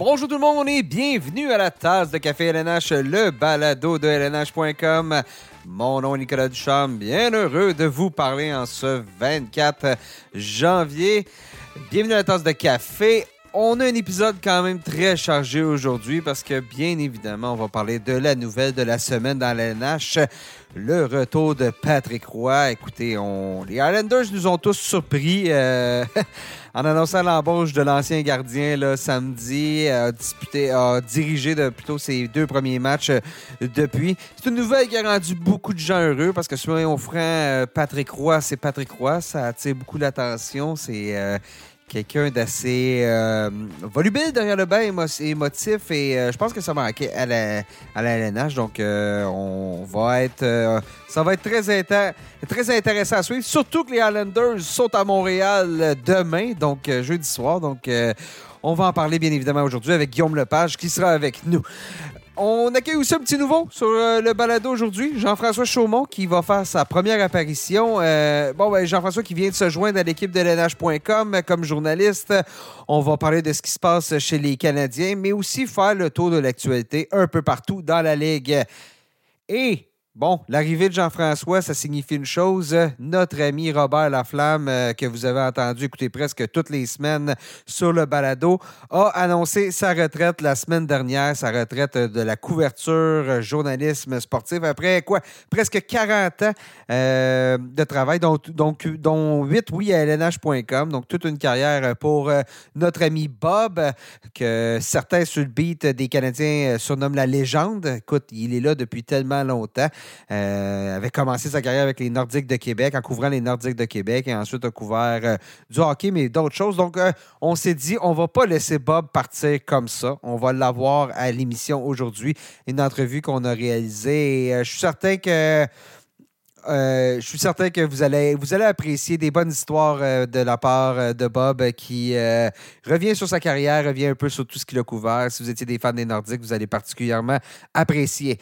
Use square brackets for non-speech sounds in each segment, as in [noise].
Bonjour tout le monde et bienvenue à la tasse de café LNH, le balado de LNH.com. Mon nom est Nicolas Duchamp, bien heureux de vous parler en ce 24 janvier. Bienvenue à la tasse de café. On a un épisode quand même très chargé aujourd'hui parce que bien évidemment, on va parler de la nouvelle de la semaine dans LNH, le retour de Patrick Roy. Écoutez, on... les Islanders nous ont tous surpris. euh, [laughs] en annonçant l'embauche de l'ancien gardien là, samedi, a, disputé, a dirigé de, plutôt ses deux premiers matchs euh, depuis. C'est une nouvelle qui a rendu beaucoup de gens heureux parce que souvent on franc, euh, Patrick Roy, c'est Patrick Roy, ça attire beaucoup l'attention. C'est euh, quelqu'un d'assez euh, volubile derrière le bain, émo- émotif et euh, je pense que ça manquait à la, LNH. Donc euh, on va être, ça va être très, très intéressant à suivre. Surtout que les Islanders sont à Montréal demain, donc jeudi soir. Donc on va en parler bien évidemment aujourd'hui avec Guillaume Lepage qui sera avec nous. On accueille aussi un petit nouveau sur euh, le balado aujourd'hui, Jean-François Chaumont qui va faire sa première apparition. Euh, bon, ben, Jean-François qui vient de se joindre à l'équipe de LNH.com comme journaliste. On va parler de ce qui se passe chez les Canadiens, mais aussi faire le tour de l'actualité un peu partout dans la Ligue. Et Bon, l'arrivée de Jean-François, ça signifie une chose. Notre ami Robert Laflamme, euh, que vous avez entendu écouter presque toutes les semaines sur le balado, a annoncé sa retraite la semaine dernière, sa retraite de la couverture euh, journalisme sportif. Après quoi? Presque 40 ans euh, de travail, donc, donc, dont 8, oui, à LNH.com. Donc, toute une carrière pour notre ami Bob, que certains sur le beat des Canadiens surnomment la légende. Écoute, il est là depuis tellement longtemps. Euh, avait commencé sa carrière avec les Nordiques de Québec, en couvrant les Nordiques de Québec, et ensuite a couvert euh, du hockey, mais d'autres choses. Donc, euh, on s'est dit, on va pas laisser Bob partir comme ça. On va l'avoir à l'émission aujourd'hui. Une entrevue qu'on a réalisée. Je suis certain que. je suis certain que vous allez, vous allez apprécier des bonnes histoires de la part de Bob qui revient sur sa carrière, revient un peu sur tout ce qu'il a couvert. Si vous étiez des fans des Nordiques, vous allez particulièrement apprécier.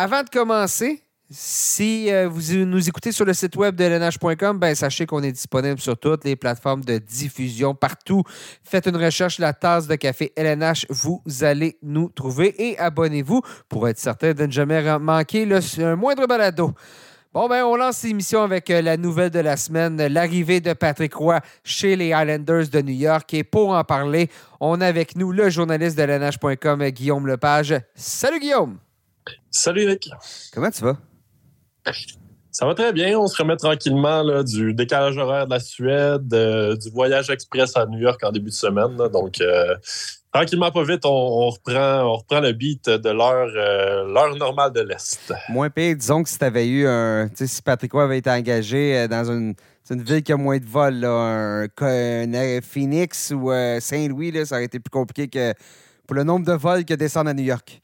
Avant de commencer, si euh, vous nous écoutez sur le site web de lnh.com, ben, sachez qu'on est disponible sur toutes les plateformes de diffusion partout. Faites une recherche La Tasse de Café LNH, vous allez nous trouver et abonnez-vous pour être certain de ne jamais manquer le, un moindre balado. Bon, ben, on lance l'émission avec euh, la nouvelle de la semaine, l'arrivée de Patrick Roy chez les Islanders de New York. Et pour en parler, on a avec nous le journaliste de lnh.com, Guillaume Lepage. Salut Guillaume! Salut Nick. Comment tu vas? Ça va très bien. On se remet tranquillement là, du décalage horaire de la Suède, euh, du voyage express à New York en début de semaine. là. Donc, euh, tranquillement, pas vite, on, on reprend, on reprend le beat de l'heure euh, l'heure normale de l'Est. Moins pire, disons que si tu avais eu un. Tu sais, si Patrick Roy avait été engagé dans une, ville qui a moins de vols, un, Phoenix ou Saint-Louis, ça aurait été plus compliqué que pour le nombre de vols que descendre à New York.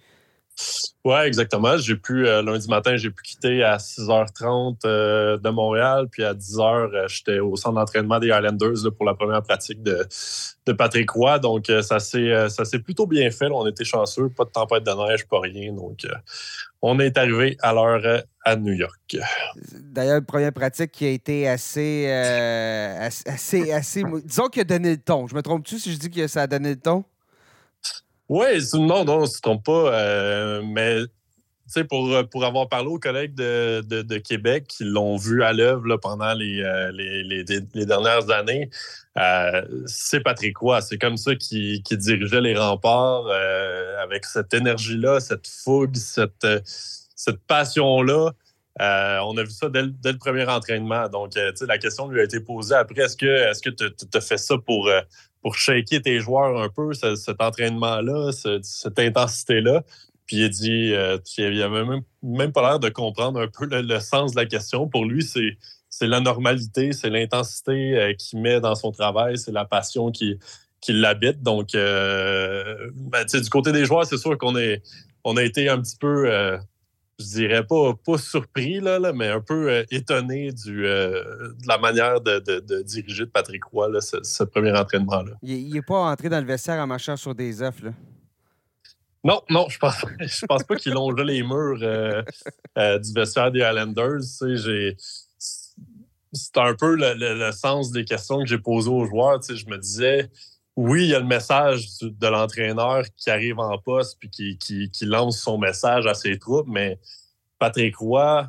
Ouais, exactement. J'ai pu, euh, lundi matin, j'ai pu quitter à 6h30 euh, de Montréal, puis à 10h, euh, j'étais au centre d'entraînement des Highlanders là, pour la première pratique de, de Patrick Roy. Donc, ça s'est plutôt bien fait. On était chanceux, pas de tempête de neige, pas rien. Donc, on est arrivé à l'heure à New York. D'ailleurs, première pratique qui a été assez. assez, assez, assez- Disons qu'il a donné le ton. Je me trompe-tu si je dis que ça a donné le ton? Oui, non, non, on se trompe pas. euh, mais tu sais, pour, pour avoir parlé aux collègues de, de, Québec qui l'ont vu à l'œuvre pendant les, euh, les, les, les dernières années, euh, c'est Patrick Roy. C'est comme ça qu'il qu'il dirigeait les remparts euh, avec cette énergie-là, cette fougue, cette, euh, cette passion-là. Euh, on a vu ça dès, le- dès le premier entraînement. Donc, euh, la question lui a été posée après est-ce que tu as fait ça pour, euh, pour shaker tes joueurs un peu, ce- cet entraînement-là, ce- cette intensité-là? Puis il dit, euh, il avait même, même pas l'air de comprendre un peu le, sens de la question. Pour lui, c'est c'est la normalité, c'est l'intensité euh, qu'il met dans son travail, c'est la passion qui, qui l'habite. Donc, euh, ben, du côté des joueurs, c'est sûr qu'on est, on a été un petit peu, euh, je dirais pas, pas surpris, là, là, mais un peu euh, étonné du, euh, de la manière de, de- de diriger de Patrick Roy, là, ce, ce premier entraînement-là. Il n'est pas entré dans le vestiaire en marchant sur des œufs. Là. Non, non, je pense, [laughs] je pense pas qu'il longeait les murs euh, du vestiaire des Highlanders. Tu sais, j'ai- C'est un peu le, le- le sens des questions que j'ai posées aux joueurs. Tu sais, je me disais, oui, il y a le message de l'entraîneur qui arrive en poste puis qui, lance son message à ses troupes, mais Patrick Roy,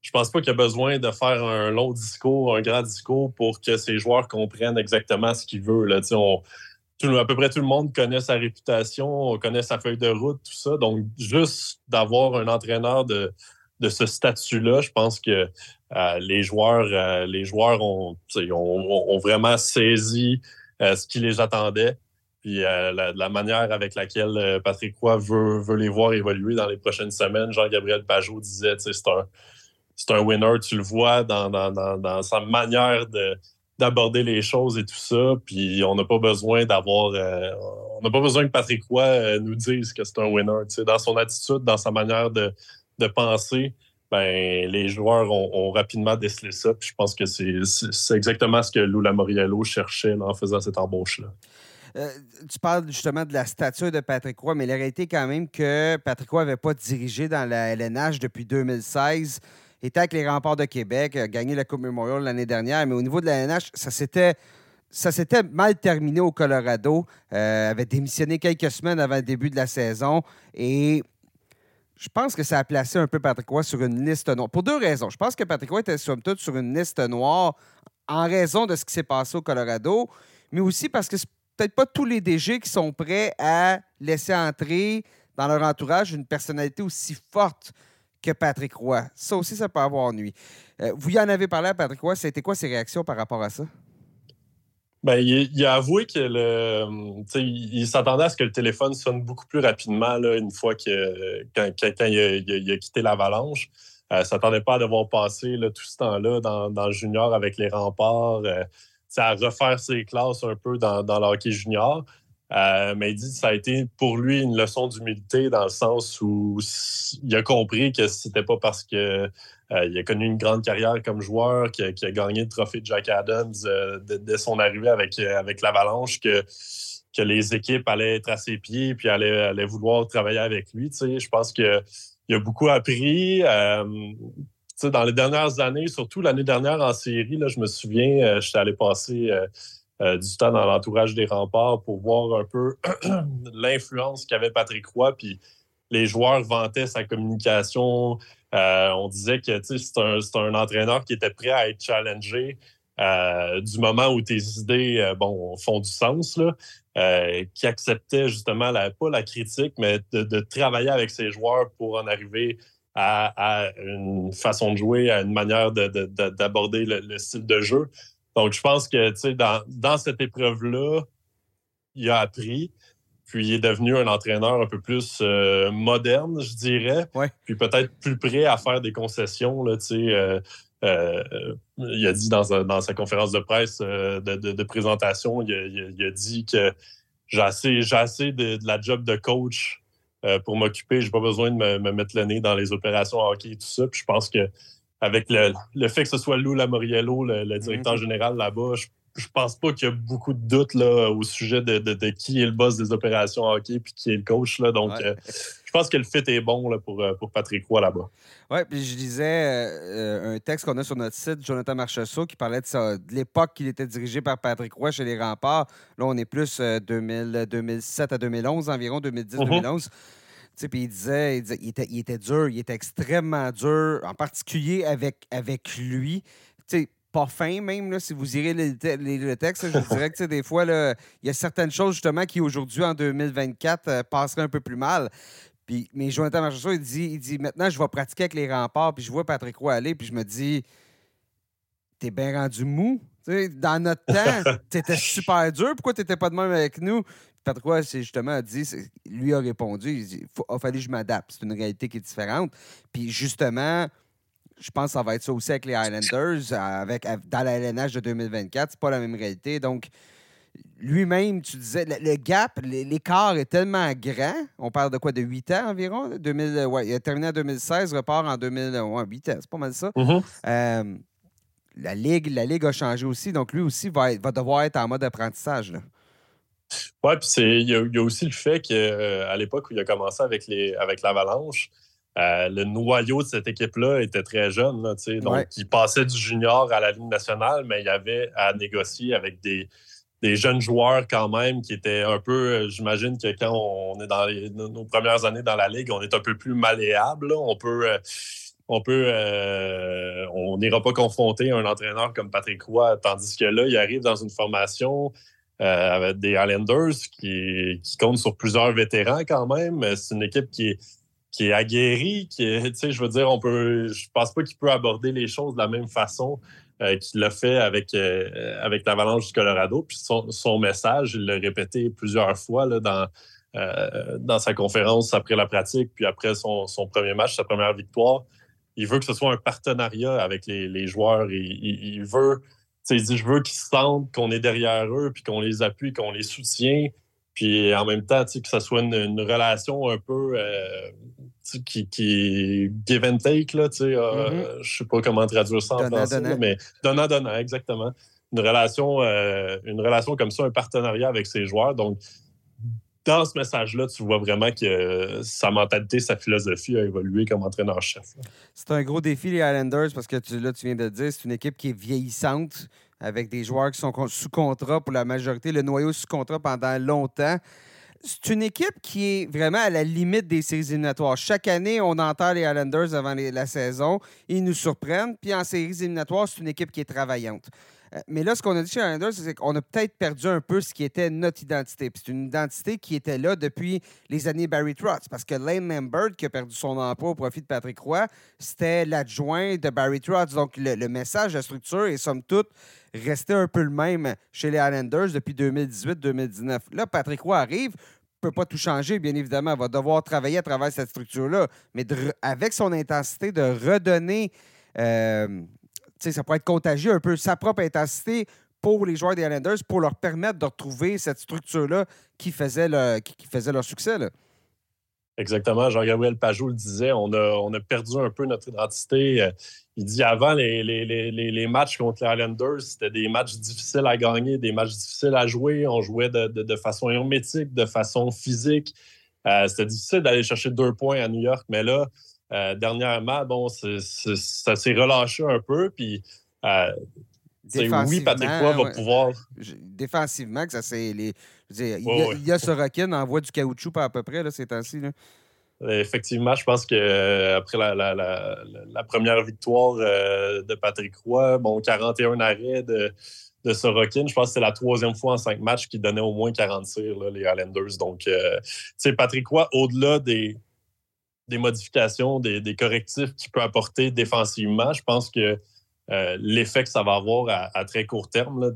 je pense pas qu'il a besoin de faire un long discours, un grand discours pour que ses joueurs comprennent exactement ce qu'il veut. Là. On, à peu près tout le monde connaît sa réputation, connaît sa feuille de route, tout ça. Donc, juste d'avoir un entraîneur de, ce statut-là, je pense que euh, les joueurs, euh, les joueurs ont, vraiment saisi ce qui les attendait. Puis la, manière avec laquelle Patrick Roy veut, veut les voir évoluer dans les prochaines semaines, Jean-Gabriel Pajot disait, c'est un, c'est un winner, tu le vois dans, dans sa manière de, d'aborder les choses et tout ça. Puis on n'a pas besoin d'avoir. Euh, on n'a pas besoin que Patrick Roy euh, nous dise que c'est un winner. Dans son attitude, dans sa manière de, penser, ben, les joueurs ont, rapidement décelé ça. Je pense que c'est exactement ce que Lou Lamoriello cherchait en faisant cette embauche-là. Euh, tu parles justement de la stature de Patrick Roy, mais la réalité quand même que Patrick Roy n'avait pas dirigé dans la LNH depuis 2016 était avec les remparts de Québec, a gagné la Coupe Memorial l'année dernière, mais au niveau de la NH, ça s'était ça mal terminé au Colorado. Euh, avait démissionné quelques semaines avant le début de la saison. Et je pense que ça a placé un peu Patrick Roy sur une liste noire. Pour deux raisons. Je pense que Patrick Roy était sur une liste noire en raison de ce qui s'est passé au Colorado, mais aussi parce que c'est peut-être pas tous les DG qui sont prêts à laisser entrer dans leur entourage une personnalité aussi forte que Patrick Roy. Ça aussi, ça peut avoir nuit. Euh, vous y en avez parlé à Patrick Roy. C'était quoi ses réactions par rapport à ça? Ben, il, a avoué que le, il, s'attendait à ce que le téléphone sonne beaucoup plus rapidement là, une fois que quand, il, a, quitté l'Avalanche. Euh, ne s'attendait pas à devoir passer là, tout ce temps-là dans, le junior avec les remparts, euh, à refaire ses classes un peu dans, dans le hockey junior. Euh, mais il dit que ça a été pour lui une leçon d'humilité dans le sens où il a compris que c'était pas parce qu'il euh, a connu une grande carrière comme joueur, qu'il a, gagné le trophée de Jack Adams euh, dès son arrivée avec, avec l'Avalanche, que, que les équipes allaient être à ses pieds puis allaient, vouloir travailler avec lui. Je pense qu'il a beaucoup appris. dans les dernières années, surtout l'année dernière en série, là, je me souviens, j'étais allé passer euh, du temps dans l'entourage des remparts pour voir un peu [clears throat] l'influence qu'avait Patrick Roy. Puis les joueurs vantaient sa communication. Euh, on disait que c'est un, un, entraîneur qui était prêt à être challengé euh, du moment où tes idées bon, font du sens, là, qui acceptait justement la, pas la critique, mais de, travailler avec ses joueurs pour en arriver à, une façon de jouer, à une manière d'aborder le, style de jeu. Donc, je pense que, dans, dans cette épreuve-là, il a appris. Puis il est devenu un entraîneur un peu plus euh, moderne, je dirais. Puis peut-être plus prêt à faire des concessions. Là, euh, euh, il a dit dans, sa conférence de presse de, présentation, il a, dit que j'ai assez, assez de, la job de coach pour m'occuper. Je n'ai pas besoin de me, me, mettre le nez dans les opérations hockey et tout ça. Puis je pense que avec le, fait que ce soit Lou Lamoriello, le, le directeur mhm. général là-bas, je, je pense pas qu'il y a beaucoup de doutes là, au sujet de, de, qui est le boss des opérations hockey puis qui est le coach. Là. Donc, euh, je pense que le fit est bon là, pour, euh, pour Patrick Roy là-bas. Oui, puis je lisais euh, un texte qu'on a sur notre site, Jonathan Marchessault, qui parlait de, ça, de l'époque qu'il était dirigé par Patrick Roy chez les Remparts. Là, on est plus 2000, 2007 à 2011, environ 2010-2011. Puis il disait, il, était, il, était, dur, il était extrêmement dur, en particulier avec, avec lui. pas fin même, si vous irez le, texte, je dirais que des fois, il y a certaines choses justement qui aujourd'hui, en 2024, euh, passeraient un peu plus mal. Puis, mais Jonathan Marchessault, il dit, il dit maintenant, je vais pratiquer avec les remparts, puis je vois Patrick Roy aller, puis je me dis, t'es bien rendu mou. Dans notre [laughs] temps, t'étais super dur. Pourquoi t'étais pas de même avec nous? Patrick Roy, c'est justement dit, lui a répondu, il dit, il a fallu que je m'adapte. C'est une réalité qui est différente. Puis justement, je pense que ça va être ça aussi avec les Highlanders, avec, dans la LNH de 2024. C'est pas la même réalité. Donc, lui-même, tu disais, le, gap, l'écart est tellement grand. On parle de quoi, de 8 ans environ? 2000, ouais, il a terminé en 2016, repart en 2008 ans. C'est pas mal ça. Mm-hmm. Euh, la, Ligue, la Ligue a changé aussi. Donc, lui aussi va, va devoir être en mode apprentissage. Là. Oui, puis il y, a aussi le fait qu'à euh, l'époque où il a commencé avec, les, avec l'Avalanche, euh, le noyau de cette équipe-là était très jeune. donc, il passait du junior à la Ligue nationale, mais il y avait à négocier avec des, des jeunes joueurs quand même qui étaient un peu, j'imagine que quand on est dans nos premières années dans la ligue, on est un peu plus malléable. On peut, on peut, on n'ira pas confronter un entraîneur comme Patrick Roy, tandis que là, il arrive dans une formation avec des Islanders qui, qui comptent sur plusieurs vétérans quand même. C'est une équipe qui est qui est aguerri, qui tu sais, je veux dire, on peut, je pense pas qu'il peut aborder les choses de la même façon euh, qu'il l'a fait avec, euh, l'Avalanche du Colorado. Puis son, message, il l'a répété plusieurs fois euh, dans sa conférence après la pratique, puis après son, premier match, sa première victoire. Il veut que ce soit un partenariat avec les, joueurs. Il, il, veut, il dit, je veux qu'ils sentent qu'on est derrière eux, puis qu'on les appuie, qu'on les soutient. Puis en même temps, que ce soit une, relation un peu qui, qui give and take, là, tu sais, euh, mm-hmm. je sais pas comment traduire ça en français, mais donnant-donnant, exactement. Une relation, euh, une relation comme ça, un partenariat avec ses joueurs. Donc, dans ce message-là, tu vois vraiment que sa mentalité, sa philosophie a évolué comme entraîneur-chef. C'est un gros défi, les Islanders, parce que tu, là, tu viens de dire, c'est une équipe qui est vieillissante, avec des joueurs qui sont sous contrat pour la majorité, le noyau sous contrat pendant longtemps c'est une équipe qui est vraiment à la limite des séries éliminatoires. Chaque année, on entend les Islanders avant la saison. Ils nous surprennent. Puis en séries éliminatoires, c'est une équipe qui est travaillante. Euh, mais là, ce qu'on a dit chez Islanders, c'est qu'on a peut-être perdu un peu ce qui était notre identité. c'est une identité qui était là depuis les années Barry Trotz. Parce que Lane Lambert, qui a perdu son emploi au profit de Patrick Roy, c'était l'adjoint de Barry Trotz. Donc, le, message, la structure est somme toute restait un peu le même chez les Islanders depuis 2018-2019. Là, Patrick Roy arrive, ne peut pas tout changer, bien évidemment. Va devoir travailler à travers cette structure-là. Mais avec son intensité, de redonner, euh, ça pourrait être contagieux un peu, sa propre intensité pour les joueurs des Islanders pour leur permettre de retrouver cette structure-là qui, faisait leur succès. Exactement. Jean-Gabriel Pajot le disait, on a, perdu un peu notre identité. Euh, il dit avant, les, les, matchs contre les Islanders, c'était des matchs difficiles à gagner, des matchs difficiles à jouer. On jouait de, façon hermétique, de façon physique. Euh, c'était difficile d'aller chercher deux points à New York, mais là, euh, dernièrement, bon, ça s'est relâché un peu. Puis, oui, Patrick Roy va pouvoir. Défensivement, que ça c'est il, y a, ce requin en voie du caoutchouc à peu près, là, ces temps-ci. Effectivement, je pense qu'après euh, la, la, première victoire euh, de Patrick Roy, bon, 41 arrêts de, de Sorokin, je pense que c'est la troisième fois en cinq matchs qu'il donnait au moins 40 tirs, les Islanders. Donc, euh, sais, Patrick Roy, au-delà des, des modifications, des, correctifs qu'il peut apporter défensivement, je pense que l'effet que ça va avoir à, très court terme,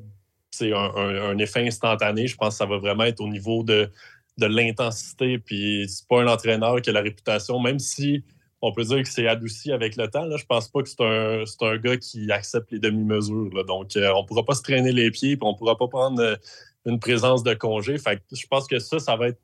c'est un, effet instantané. Je pense que ça va vraiment être au niveau de, l'intensité. Puis c'est pas un entraîneur qui a la réputation, même si on peut dire que c'est adouci avec le temps. Là, je pense pas que c'est un, gars qui accepte les demi-mesures. Donc, euh, on pourra pas se traîner les pieds, puis on pourra pas prendre euh, une présence de congé. Fait je pense que ça, ça va être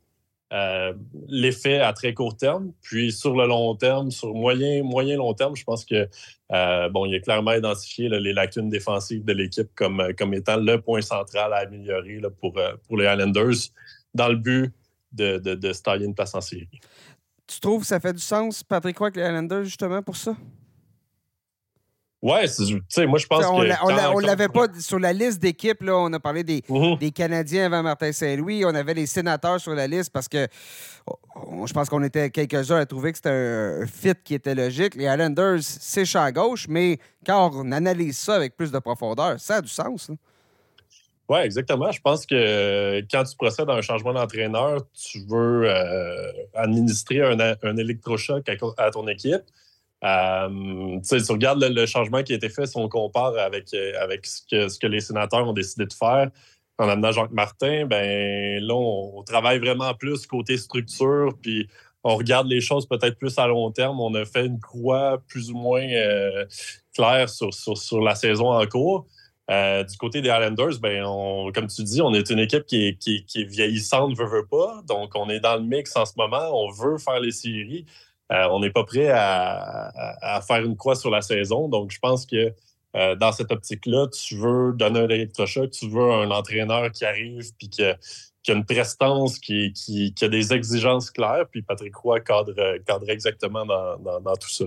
euh, l'effet à très court terme. Puis sur le long terme, sur moyen, moyen long terme, je pense que euh, bon, il a clairement identifié les lacunes défensives de l'équipe comme, euh, comme étant le point central à améliorer pour, pour les Islanders dans le but de, de, de se tailler une place en série. Tu trouves que ça fait du sens, Patrick, quoi, avec les Islanders, justement, pour ça? Ouais, tu sais, moi, je pense on que. On l'avait pas sur la liste d'équipes, là. On a parlé des, mhm. des Canadiens avant Martin Saint-Louis. On avait les sénateurs sur la liste parce que je pense qu'on était quelques-uns à trouver que c'était un, fit qui était logique. Les Islanders, c'est champ gauche, mais quand on analyse ça avec plus de profondeur, ça a du sens. Oui, exactement. Je pense que euh, quand tu procèdes à un changement d'entraîneur, tu veux euh, administrer un, un électrochoc à ton équipe. Euh, tu regardes le, changement qui a été fait, si on compare avec, euh, avec ce, que, les sénateurs ont décidé de faire en amenant Jacques Martin, ben là, on, travaille vraiment plus côté structure, puis on regarde les choses peut-être plus à long terme. On a fait une croix plus ou moins euh, claire sur, sur, la saison en cours. du côté des Islanders, ben comme tu dis, on est une équipe qui est, qui, qui est vieillissante, veut, veut pas. Donc, on est dans le mix en ce moment. On veut faire les séries. Euh, on n'est pas prêt à, faire une croix sur la saison. Donc, je pense que euh, dans cette optique-là, tu veux donner un électrochoc, tu veux un entraîneur qui arrive puis qui a, une prestance, qui, a des exigences claires. Puis Patrick Roy cadre, exactement dans, tout ça.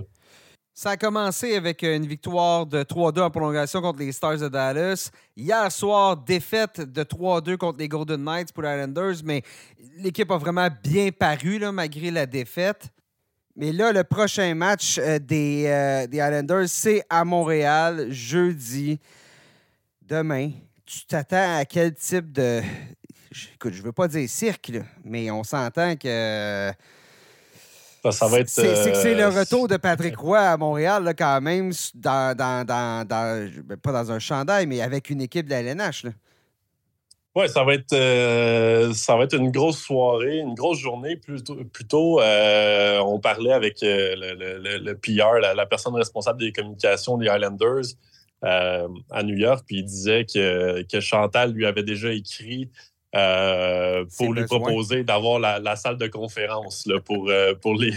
Ça a commencé avec une victoire de 3-2 en prolongation contre les Stars de Dallas. Hier soir, défaite de 3-2 contre les Golden Knights pour les Islanders, mais l'équipe a vraiment bien paru malgré la défaite. Mais là, le prochain match euh, des, euh, des Islanders, c'est à Montréal, jeudi. Demain, tu t'attends à quel type de. Écoute, je veux pas dire cirque, là, mais on s'entend que ça, va être. C'est que c'est le euh, retour de Patrick Roy à Montréal, là, quand même, dans, dans, dans, ben, pas dans un chandail, mais avec une équipe de la LNH. Oui, ça va être euh, ça va être une grosse soirée, une grosse journée. Plutôt, plutôt euh, on parlait avec le, le, le, PR, la, personne responsable des communications des Highlanders à New York, puis il disait que, que Chantal lui avait déjà écrit euh, pour lui proposer d'avoir la, salle de conférence là, pour, euh, pour les,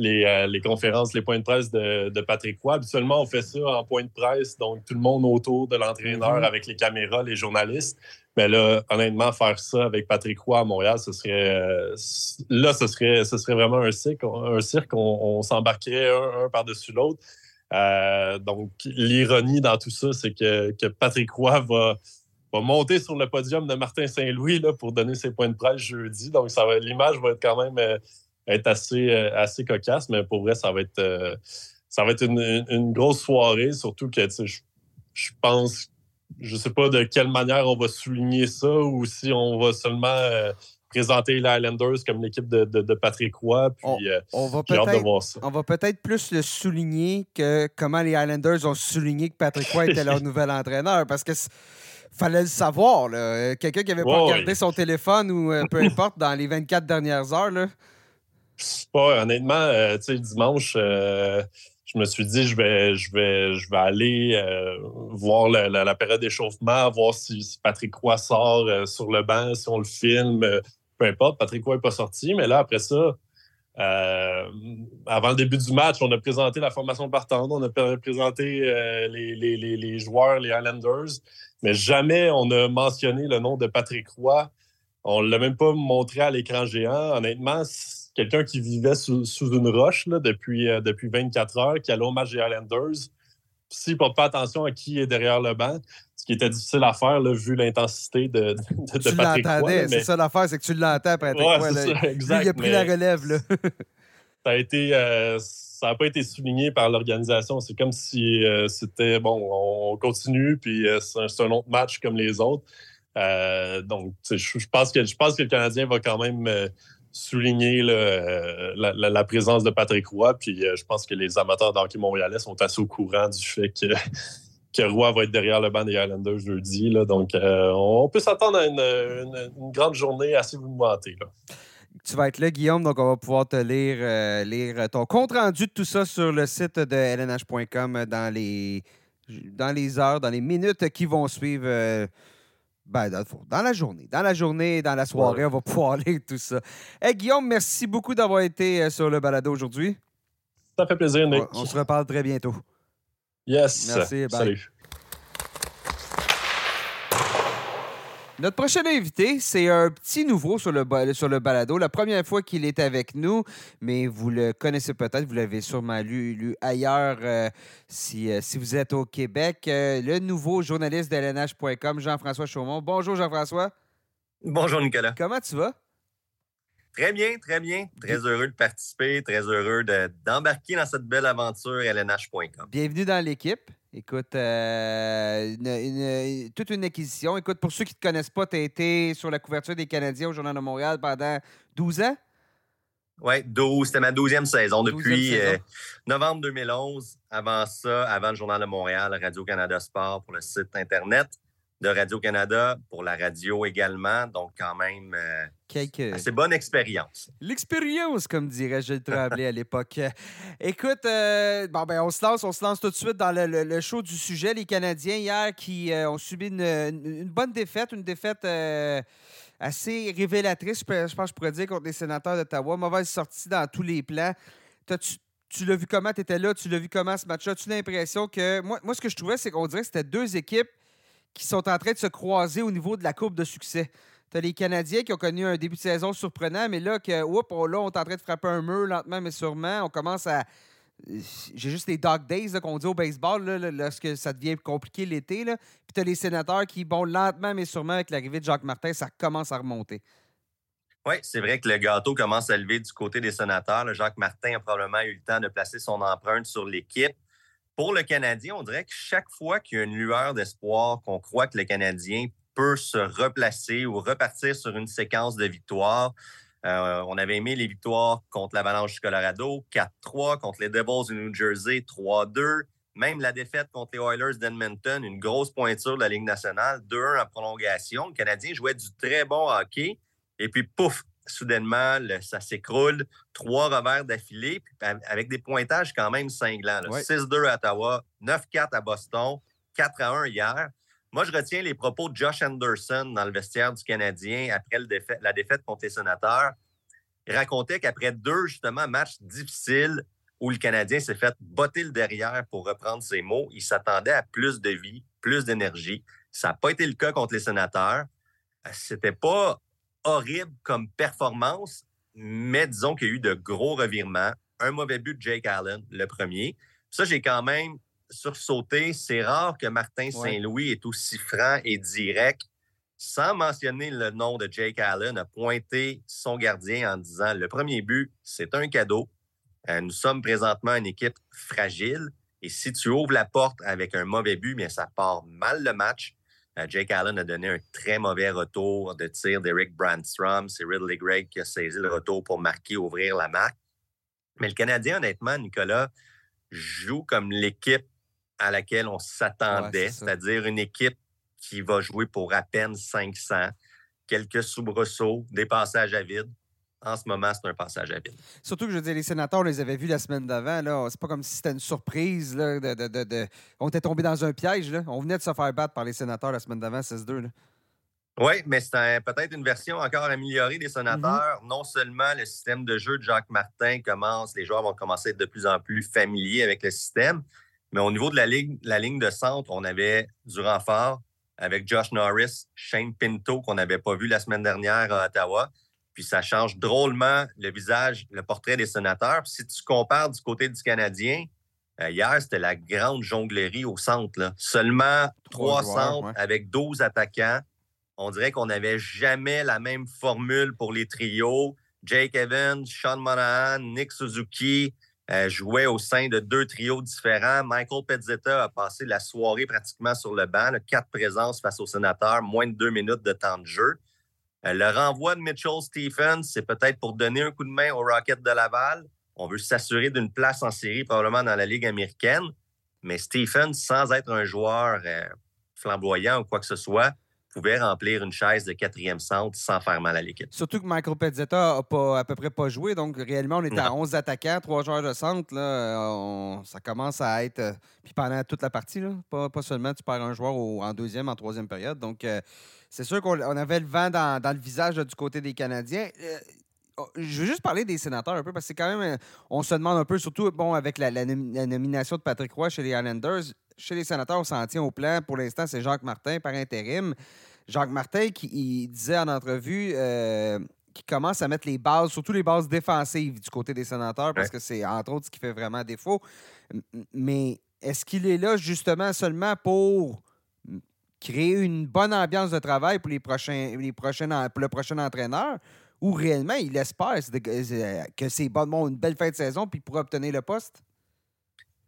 euh, les, conférences, les points de presse de, de, Patrick Roy. Habituellement, on fait ça en point de presse, donc tout le monde autour de l'entraîneur mm-hmm. avec les caméras, les journalistes. Mais là, honnêtement, faire ça avec Patrick Roy à Montréal, ce serait là, ce serait, ce serait vraiment un cirque. Un cirque, on, s'embarquerait un, par-dessus l'autre. donc, l'ironie dans tout ça, c'est que, que Patrick Roy va va monter sur le podium de Martin Saint-Louis pour donner ses points de presse jeudi. Donc, l'image va être quand même euh, être assez, euh, assez cocasse, mais pour vrai, ça va être, euh, ça va être une, grosse soirée, surtout que je, je pense, je sais pas de quelle manière on va souligner ça ou si on va seulement présenter les Highlanders comme l'équipe de, de, Patrick Roy. Puis, on, va On va peut-être plus le souligner que comment les Highlanders ont souligné que Patrick Roy était leur [laughs] nouvel entraîneur. Parce que fallait le savoir. Euh, quelqu'un qui avait pas regardé son téléphone ou euh, peu importe dans les 24 dernières heures. Là. Pas, honnêtement, euh, tu sais, dimanche, je me suis dit, je vais, je vais, je vais aller voir la, période d'échauffement, voir si, Patrick Roy sort sur le banc, si on le filme, peu importe. Patrick Roy n'est pas sorti, mais là, après ça, avant le début du match, on a présenté la formation partante, on a présenté les, les, les, joueurs, les Highlanders mais jamais on a mentionné le nom de Patrick Roy. On ne l'a même pas montré à l'écran géant. Honnêtement, quelqu'un qui vivait sous, une roche depuis, euh, depuis 24 heures, qui allait au match des Islanders, s'il ne porte pas attention à qui est derrière le banc, ce qui était difficile à faire vu l'intensité de, de, [laughs] de Patrick Roy. C'est ça l'affaire, c'est que tu l'entends, Patrick Roy. il a pris la relève. Là. ça a été... Euh, ça n'a pas été souligné par l'organisation. C'est comme si euh, c'était bon, on continue, puis euh, c'est un, autre match comme les autres. Euh, donc, je, pense que, je pense que le Canadien va quand même souligner la, présence de Patrick Roy. Puis je pense que les amateurs d'hockey montréalais sont assez au courant du fait que, [laughs] que Roy va être derrière le banc des Islanders jeudi. Donc, on peut s'attendre à une, grande journée assez mouvementée. Tu vas être là, Guillaume, donc on va pouvoir te lire, euh, lire ton compte rendu de tout ça sur le site de lnh.com dans les, dans les heures, dans les minutes qui vont suivre. Ben, dans, la journée. Dans la journée, dans la soirée, on va pouvoir [laughs] lire tout ça. Hey, Guillaume, merci beaucoup d'avoir été euh, sur le balado aujourd'hui. Ça fait plaisir, Nick. On, on, se reparle très bientôt. Yes. Merci. Bye. Salut. Notre prochain invité, c'est un petit nouveau sur le, sur le balado. La première fois qu'il est avec nous, mais vous le connaissez peut-être, vous l'avez sûrement lu, ailleurs euh, si, euh, si, vous êtes au Québec. Euh, le nouveau journaliste de LNH.com, Jean-François Chaumont. Bonjour Jean-François. Bonjour Nicolas. Comment tu vas? Très bien, très bien. Très heureux de participer, très heureux d'embarquer dans cette belle aventure LNH.com. Bienvenue dans l'équipe. Écoute, euh, toute une acquisition. Écoute, pour ceux qui ne te connaissent pas, tu as été sur la couverture des Canadiens au Journal de Montréal pendant 12 ans? Oui, 12. C'était ma 12e saison depuis euh, novembre 2011. Avant ça, avant le Journal de Montréal, Radio-Canada Sport pour le site Internet de Radio-Canada, pour la radio également. Donc, quand même, euh, assez bonne expérience. L'expérience, comme dirait Gilles Tremblay à l'époque. [laughs] Écoute, euh, bon, ben, on se lance, on se lance tout de suite dans le, show du sujet. Les Canadiens, hier, qui euh, ont subi une, bonne défaite, une défaite assez révélatrice, je pense que je pourrais dire, contre les sénateurs d'Ottawa. Mauvaise sortie dans tous les plans. Tu, tu l'as vu comment? Tu étais là, tu l'as vu comment ce match-là? Tu as l'impression que. Moi, moi, ce que je trouvais, c'est qu'on dirait que c'était deux équipes qui sont en train de se croiser au niveau de la courbe de succès. Tu as les Canadiens qui ont connu un début de saison surprenant, mais là, que, oups, là, on est en train de frapper un mur lentement mais sûrement. On commence à. j'ai juste les dog days qu'on dit au baseball, lorsque ça devient compliqué l'été. Puis tu as les sénateurs qui, bon, lentement mais sûrement, avec l'arrivée de Jacques Martin, ça commence à remonter. Oui, c'est vrai que le gâteau commence à lever du côté des sénateurs. Jacques Martin a probablement eu le temps de placer son empreinte sur l'équipe. Pour le Canadien, on dirait que chaque fois qu'il y a une lueur d'espoir, qu'on croit que le Canadien peut se replacer ou repartir sur une séquence de victoires, euh, on avait aimé les victoires contre l'Avalanche du Colorado, 4-3, contre les Devils du New Jersey, 3-2. Même la défaite contre les Oilers d'Edmonton, une grosse pointure de la Ligue nationale, 2-1 en prolongation. Le Canadien jouait du très bon hockey. Et puis, pouf, soudainement, ça s'écroule. Trois revers d'affilée, avec des pointages quand même cinglants. 6-2 à Ottawa, 9-4 à Boston, 4-1 hier. Moi, je retiens les propos de Josh Anderson dans le vestiaire du Canadien après la défaite contre les sénateurs. Il racontait qu'après deux, justement, matchs difficiles où le Canadien s'est fait botter le derrière pour reprendre ses mots, il s'attendait à plus de vie, plus d'énergie. Ça n'a pas été le cas contre les sénateurs. Euh, c'était pas horrible comme performance, mais disons qu'il y a eu de gros revirements. Un mauvais but de Jake Allen, le premier. Ça, j'ai quand même sursauter. C'est rare que Martin Saint-Louis est aussi franc et direct, sans mentionner le nom de Jake Allen, a pointé son gardien en disant le premier but, c'est un cadeau. Euh, nous sommes présentement une équipe fragile. Et si tu ouvres la porte avec un mauvais but, bien, ça part mal le match. Euh, Jake Allen a donné un très mauvais retour de tir d'Eric Brandstrom. C'est Ridley Gregg qui a saisi le retour pour marquer, ouvrir la marque. Mais le Canadien, honnêtement, Nicolas, joue comme l'équipe à laquelle on s'attendait, c'est-à-dire une équipe qui va jouer pour à peine 500, quelques soubresauts, des passages à vide. En ce moment, c'est un passage à vide. Surtout que je veux dire, les sénateurs, on les avait vus la semaine d'avant. Là. C'est pas comme si c'était une surprise. Là, de, On était tombé dans un piège. Là. On venait de se faire battre par les sénateurs la semaine d'avant, 16-2. Oui, mais c'est peut-être une version encore améliorée des sénateurs. Mm-hmm. Non seulement le système de jeu de Jacques Martin commence, les joueurs vont commencer à être de plus en plus familiers avec le système, mais au niveau de la ligne, la ligne de centre, on avait du renfort avec Josh Norris, Shane Pinto, qu'on n'avait pas vu la semaine dernière à Ottawa. Puis ça change drôlement le visage, le portrait des sénateurs. si tu compares du côté du Canadien, euh, hier, c'était la grande jonglerie au centre. Seulement trois, centres avec 12 attaquants. On dirait qu'on n'avait jamais la même formule pour les trios. Jake Evans, Sean Monahan, Nick Suzuki, euh, jouait au sein de deux trios différents. Michael Pezzetta a passé la soirée pratiquement sur le banc, quatre présences face aux sénateurs, moins de deux minutes de temps de jeu. Euh, le renvoi de Mitchell Stephens, c'est peut-être pour donner un coup de main aux Rockets de Laval. On veut s'assurer d'une place en série, probablement dans la Ligue américaine. Mais Stephens, sans être un joueur euh, flamboyant ou quoi que ce soit, pouvait remplir une chaise de quatrième centre sans faire mal à l'équipe. Surtout que Michael Pezzetta n'a à peu près pas joué. Donc, réellement, on était à 11 attaquants, 3 joueurs de centre. Là, ça commence à être. Euh, puis pendant toute la partie, là, pas, seulement tu perds un joueur en deuxième, en troisième période. Donc, euh, c'est sûr qu'on avait le vent dans, le visage du côté des Canadiens. Euh, oh, je veux juste parler des sénateurs un peu parce que c'est quand même. On se demande un peu, surtout bon, avec la, la nomination de Patrick Roy chez les Islanders chez les sénateurs, on s'en tient au plan. Pour l'instant, c'est Jacques Martin par intérim. Jacques Martin qui disait en entrevue euh, qu'il commence à mettre les bases, surtout les bases défensives du côté des sénateurs, parce que c'est entre autres ce qui fait vraiment défaut. Mais est-ce qu'il est là justement seulement pour créer une bonne ambiance de travail pour les prochains, les prochains, le prochain entraîneur? Ou réellement, il espère que c'est bon, une belle fin de saison puis pour obtenir le poste?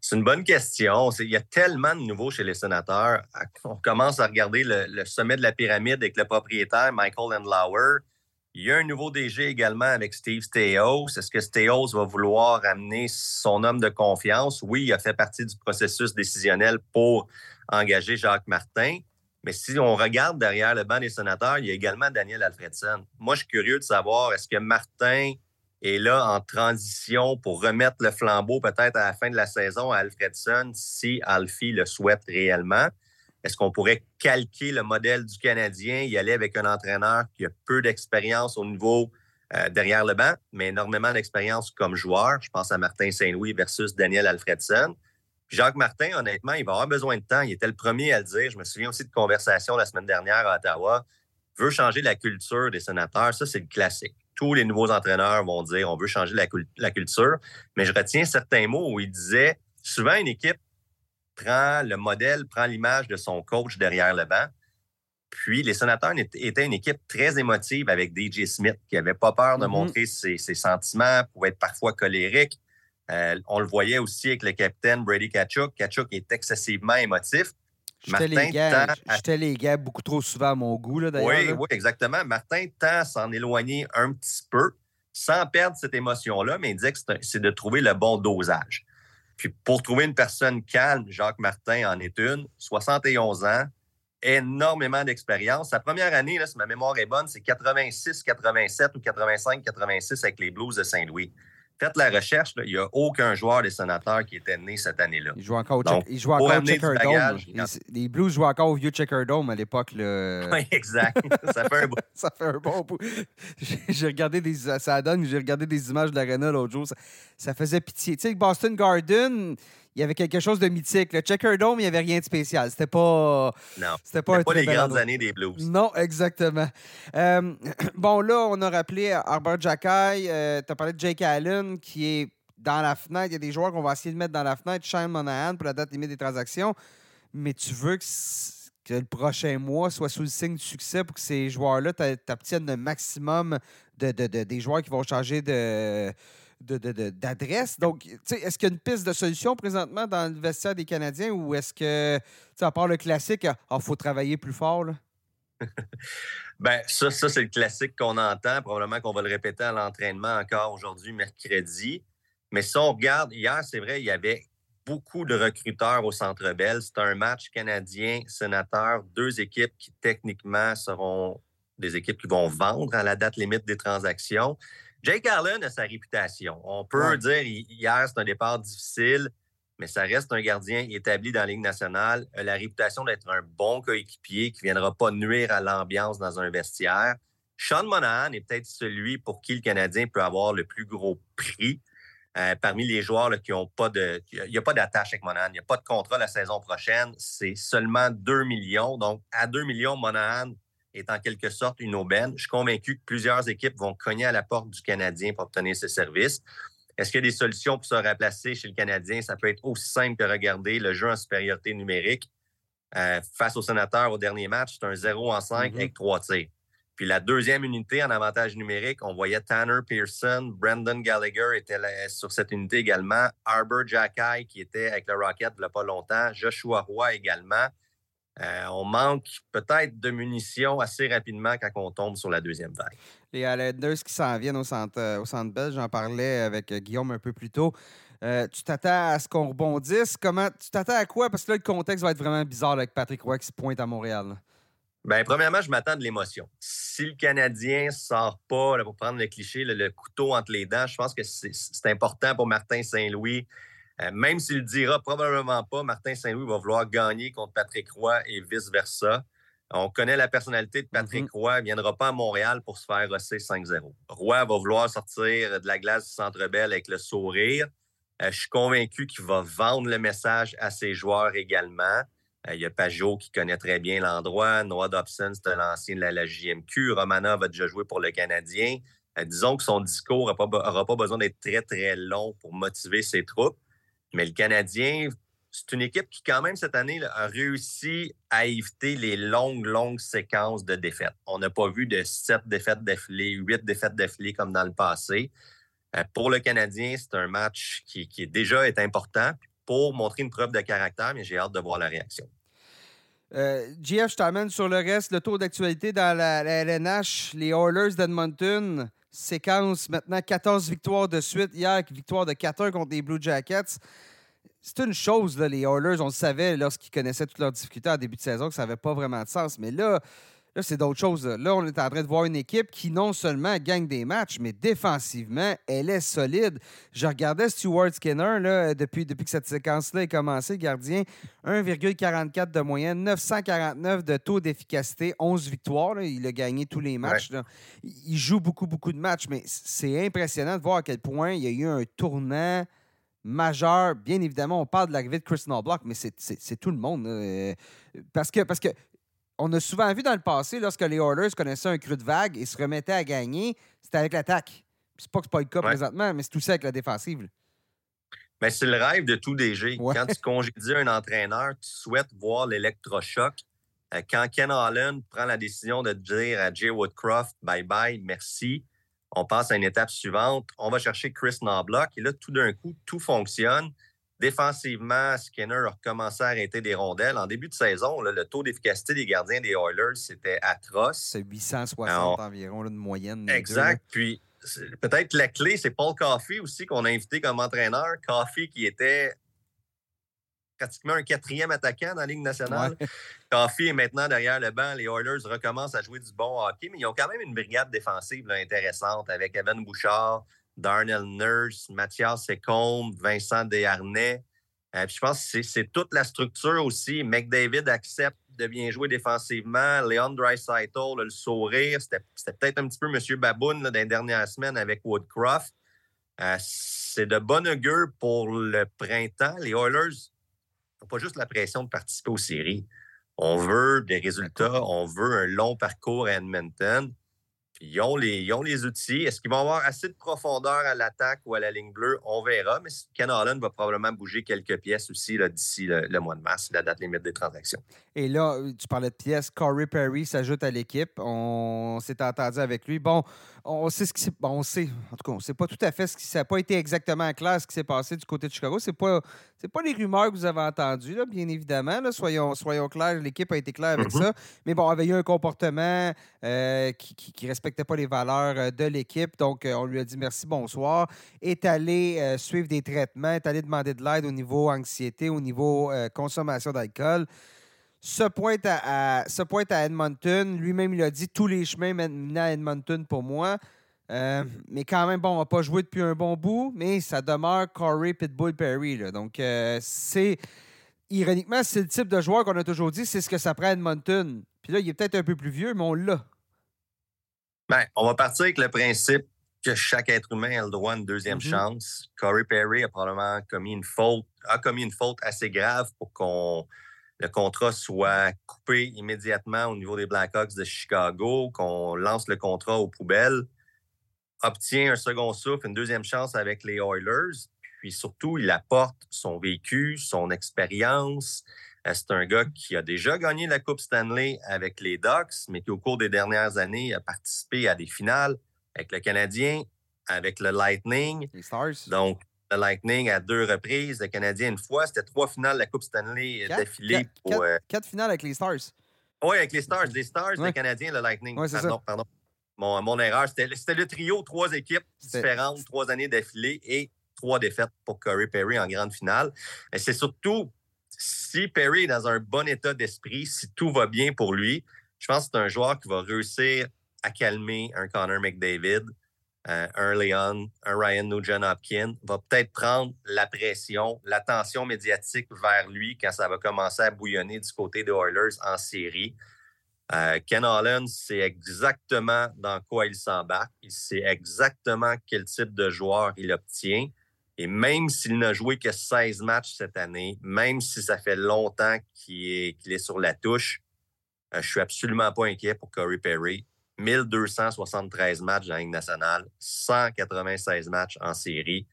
C'est une bonne question. Il y a tellement de nouveaux chez les sénateurs. On commence à regarder le, sommet de la pyramide avec le propriétaire Michael Endlauer. Il y a un nouveau DG également avec Steve Steos. Est-ce que Steos va vouloir amener son homme de confiance? Oui, il a fait partie du processus décisionnel pour engager Jacques Martin. Mais si on regarde derrière le banc des sénateurs, il y a également Daniel Alfredson. Moi, je suis curieux de savoir, est-ce que Martin et là en transition pour remettre le flambeau peut-être à la fin de la saison à Alfredson si Alfie le souhaite réellement? Est-ce qu'on pourrait calquer le modèle du Canadien, y aller avec un entraîneur qui a peu d'expérience au niveau euh, derrière le banc, mais énormément d'expérience comme joueur? Je pense à Martin Saint-Louis versus Daniel Alfredson. Jacques Martin, honnêtement, il va avoir besoin de temps. Il était le premier à le dire. Je me souviens aussi de conversation la semaine dernière à Ottawa. Il veut changer la culture des sénateurs. Ça, c'est le classique tous les nouveaux entraîneurs vont dire on veut changer la, culture. Mais je retiens certains mots où il disait souvent une équipe prend le modèle, prend l'image de son coach derrière le banc. Puis les sénateurs étaient une équipe très émotive avec DJ Smith, qui n'avait pas peur de mm-hmm. montrer ses, sentiments, pouvait être parfois colérique. Euh, on le voyait aussi avec le capitaine Brady Kachuk. Kachuk est excessivement émotif. J'étais les, gars, les gars beaucoup trop souvent à mon goût, d'ailleurs. Oui, oui, exactement. Martin tend à s'en éloigner un petit peu sans perdre cette émotion-là, mais il dit que c'est de trouver le bon dosage. Puis pour trouver une personne calme, Jacques Martin en est une, 71 ans, énormément d'expérience. Sa première année, là, si ma mémoire est bonne, c'est 86, 87 ou 85, 86 avec les Blues de Saint-Louis. Faites la recherche, il n'y a aucun joueur des sénateurs qui était né cette année-là. Il joue encore, Donc, il joue encore au Checker Dome. Les, Blues jouent encore au vieux Checker Dome à l'époque. [laughs] Oui, exact. ça fait un bon [laughs] Ça fait un bon bout. J'ai regardé des. Ça donne, j'ai regardé des images de l'arena l'autre jour. Ça, ça, faisait pitié. Tu sais, Boston Garden, il y avait quelque chose de mythique. Le Checker Dome, il n'y avait rien de spécial. C'était pas. Non. C'était pas, pas les grandes années des Blues. Non, exactement. Euh, [clears throat] bon, là, on a rappelé Arbor Jacky. Euh, tu as parlé de Jake Allen qui est dans la fenêtre. Il y a des joueurs qu'on va essayer de mettre dans la fenêtre. Shane Monahan pour la date limite des transactions. Mais tu veux que, que le prochain mois soit sous le signe du succès pour que ces joueurs-là t'obtiennent le maximum de, de, des joueurs qui vont changer de d'adresse. Donc, est-ce qu'il y a une piste de solution présentement dans le des Canadiens ou est-ce que, à part le classique, il ah, faut travailler plus fort? Là? [laughs] ben, ça, ça c'est le classique qu'on entend. Probablement qu'on va le répéter à l'entraînement encore aujourd'hui, mercredi. Mais si on regarde, hier, c'est vrai, il y avait beaucoup de recruteurs au Centre Bell. C'est un match canadien-sénateur, deux équipes qui techniquement seront des équipes qui vont vendre à la date limite des transactions. Jake Allen a sa réputation. On peut dire hier, c'est un départ difficile, mais ça reste un gardien établi dans la Ligue nationale, a la réputation d'être un bon coéquipier qui ne viendra pas nuire à l'ambiance dans un vestiaire. Sean Monahan est peut-être celui pour qui le Canadien peut avoir le plus gros prix. Euh, parmi les joueurs qui n'ont pas de. Il n'y a pas d'attache avec Monahan. Il n'y a pas de contrat la saison prochaine. C'est seulement 2 millions. Donc, à 2 millions, Monahan est en quelque sorte une aubaine. Je suis convaincu que plusieurs équipes vont cogner à la porte du Canadien pour obtenir ce service. Est-ce qu'il y a des solutions pour se remplacer chez le Canadien? Ça peut être aussi simple que regarder le jeu en supériorité numérique. Euh, face au sénateur au dernier match, c'est un 0 en 5 mm-hmm. avec 3 tirs. Puis la deuxième unité en avantage numérique, on voyait Tanner Pearson, Brandon Gallagher était sur cette unité également, Arbor Jacky qui était avec le Rocket il n'y a pas longtemps, Joshua Roy également. Euh, on manque peut-être de munitions assez rapidement quand on tombe sur la deuxième vague. Les Highlanders qui s'en viennent au centre, euh, au centre belge, j'en parlais avec euh, Guillaume un peu plus tôt. tu t'attends à ce qu'on rebondisse? Comment tu t'attends à quoi? Parce que là, le contexte va être vraiment bizarre avec Patrick Roy qui se pointe à Montréal. Bien, premièrement, je m'attends de l'émotion. Si le Canadien ne sort pas, pour prendre le cliché, le couteau entre les dents, je pense que c'est important pour Martin Saint-Louis euh, même s'il le dira probablement pas, Martin Saint-Louis va vouloir gagner contre Patrick Roy et vice-versa. On connaît la personnalité de Patrick mm-hmm. Roy. Il ne viendra pas à Montréal pour se faire rosser 5-0. Roy va vouloir sortir de la glace du Centre Bell avec le sourire. Euh, je suis convaincu qu'il va vendre le message à ses joueurs également. Euh, il y a Pajot qui connaît très bien l'endroit. Noah Dobson, c'est l'ancien de la, JMQ. Romanov a déjà joué pour le Canadien. disons que son discours n'aura pas besoin d'être très, très long pour motiver ses troupes. Mais le Canadien, c'est une équipe qui, quand même, cette année, a réussi à éviter les longues, longues séquences de défaites. On n'a pas vu de sept défaites d'affilée, huit défaites d'affilée comme dans le passé. Euh, pour le Canadien, c'est un match qui, qui déjà est important pour montrer une preuve de caractère, mais j'ai hâte de voir la réaction. Euh, GF, je t'amène sur le reste. Le tour d'actualité dans la, la, LNH, les Oilers d'Edmonton séquence maintenant 14 victoires de suite. Hier, victoire de 4-1 contre les Blue Jackets. C'est une chose, les Oilers, on le savait lorsqu'ils connaissaient toutes leurs difficultés en début de saison que ça n'avait pas vraiment de sens. Mais là, Là, c'est d'autres choses. Là, on est en train de voir une équipe qui non seulement gagne des matchs, mais défensivement, elle est solide. Je regardais Stuart Skinner là, depuis, depuis que cette séquence-là est commencée, gardien, 1,44 de moyenne, 949 de taux d'efficacité, 11 victoires. Il a gagné tous les matchs. Il joue beaucoup, beaucoup de matchs, mais c'est impressionnant de voir à quel point il y a eu un tournant majeur. Bien évidemment, on parle de l'arrivée de Chris Block, mais c'est tout le monde. Parce que, parce que on a souvent vu dans le passé, lorsque les Oilers connaissaient un creux de vague et se remettaient à gagner, c'était avec l'attaque. C'est pas que c'est pas le cas présentement, mais c'est tout ça avec la défensive. Mais c'est le rêve de tout DG. Quand tu congédies un entraîneur, tu souhaites voir l'électrochoc. Euh, quand Ken Holland prend la décision de dire à Jay Woodcroft bye bye, merci, on passe à une étape suivante. On va chercher Chris Knobloch et là, tout d'un coup, tout fonctionne. Défensivement, Skinner a recommencé à arrêter des rondelles. En début de saison, le taux d'efficacité des gardiens des Oilers, c'était atroce. C'est 860 environ de moyenne. Exact. Puis peut-être la clé, c'est Paul Coffey aussi qu'on a invité comme entraîneur. Coffey qui était pratiquement un quatrième attaquant dans la Ligue nationale. Coffey est maintenant derrière le banc. Les Oilers recommencent à jouer du bon hockey, mais ils ont quand même une brigade défensive intéressante avec Evan Bouchard, Darnell Nurse, Mathias Secombe, Vincent Desharnais. Euh, je pense que c'est toute la structure aussi. McDavid accepte de bien jouer défensivement. Leon Dreisaitl, le sourire, c'était peut-être un petit peu M. Baboun dans les dernières semaines avec Woodcroft. Euh, c'est de bon augure pour le printemps. Les Oilers n'ont pas juste la pression de participer aux séries. On veut des résultats, on veut un long parcours à Edmonton ils ont les, ils ont les outils. Est-ce qu'ils vont avoir assez de profondeur à l'attaque ou à la ligne bleue? On verra. Mais Ken Holland va probablement bouger quelques pièces aussi d'ici le, mois de mars, la date limite des transactions. Et là, tu parlais de pièces. Corey Perry s'ajoute à l'équipe. On s'est entendu avec lui. Bon, on sait ce qui s'est bon, on sait, en tout cas, on sait pas tout à fait ce qui n'a pas été exactement clair ce qui s'est passé du côté de Chicago. Ce n'est pas, pas les rumeurs que vous avez entendues, là, bien évidemment. Là. Soyons, soyons clairs, l'équipe a été claire avec mm-hmm. ça. Mais bon, il avait eu un comportement euh, qui, qui, qui respectait pas les valeurs euh, de l'équipe. Donc, euh, on lui a dit merci, bonsoir. Est allé euh, suivre des traitements, est allé demander de l'aide au niveau anxiété, au niveau consommation d'alcool. Ce point à, ce point à Edmonton, lui-même, il a dit tous les chemins mènent à Edmonton pour moi. mais quand même, bon, on n'a pas joué depuis un bon bout, mais ça demeure Corey Pitbull Perry. Donc, c'est. Ironiquement, c'est le type de joueur qu'on a toujours dit, c'est ce que ça prend à Edmonton. Puis là, il est peut-être un peu plus vieux, mais on l'a. Ben, on va partir avec le principe que chaque être humain a le droit à une deuxième mm-hmm. chance. Corey Perry a probablement commis une faute, a commis une faute assez grave pour qu'on le contrat soit coupé immédiatement au niveau des Blackhawks de Chicago, qu'on lance le contrat aux poubelles, obtient un second souffle, une deuxième chance avec les Oilers, puis surtout, il apporte son vécu, son expérience, euh, c'est un gars qui a déjà gagné la Coupe Stanley avec les Ducks, mais qui, au cours des dernières années, a participé à des finales avec le Canadien, avec le Lightning. Les Stars. Donc, le Lightning à deux reprises, le Canadien une fois. C'était trois finales de la Coupe Stanley d'affilée. Quatre, euh, quatre, finales avec les Stars. Oui, avec les Stars. Les Stars, le Canadien, le Lightning. Ouais, pardon, ça. pardon. Mon, mon erreur, c'était le trio, trois équipes différentes, trois années d'affilée et trois défaites pour Corey Perry en grande finale. Mais c'est surtout si Perry est dans un bon état d'esprit, si tout va bien pour lui, je pense que c'est un joueur qui va réussir à calmer un Connor McDavid, euh, un Leon, un Ryan Nugent-Hopkins, va peut-être prendre la pression, l'attention médiatique vers lui quand ça va commencer à bouillonner du côté des Oilers en série. Euh, Ken Holland sait exactement dans quoi il s'embarque. Il sait exactement quel type de joueur il obtient. Et même s'il n'a joué que 16 matchs cette année, même si ça fait longtemps qu'il est, sur la touche, euh, je suis absolument pas inquiet pour Corey Perry. 1273 matchs dans la Ligue nationale, 196 matchs en série.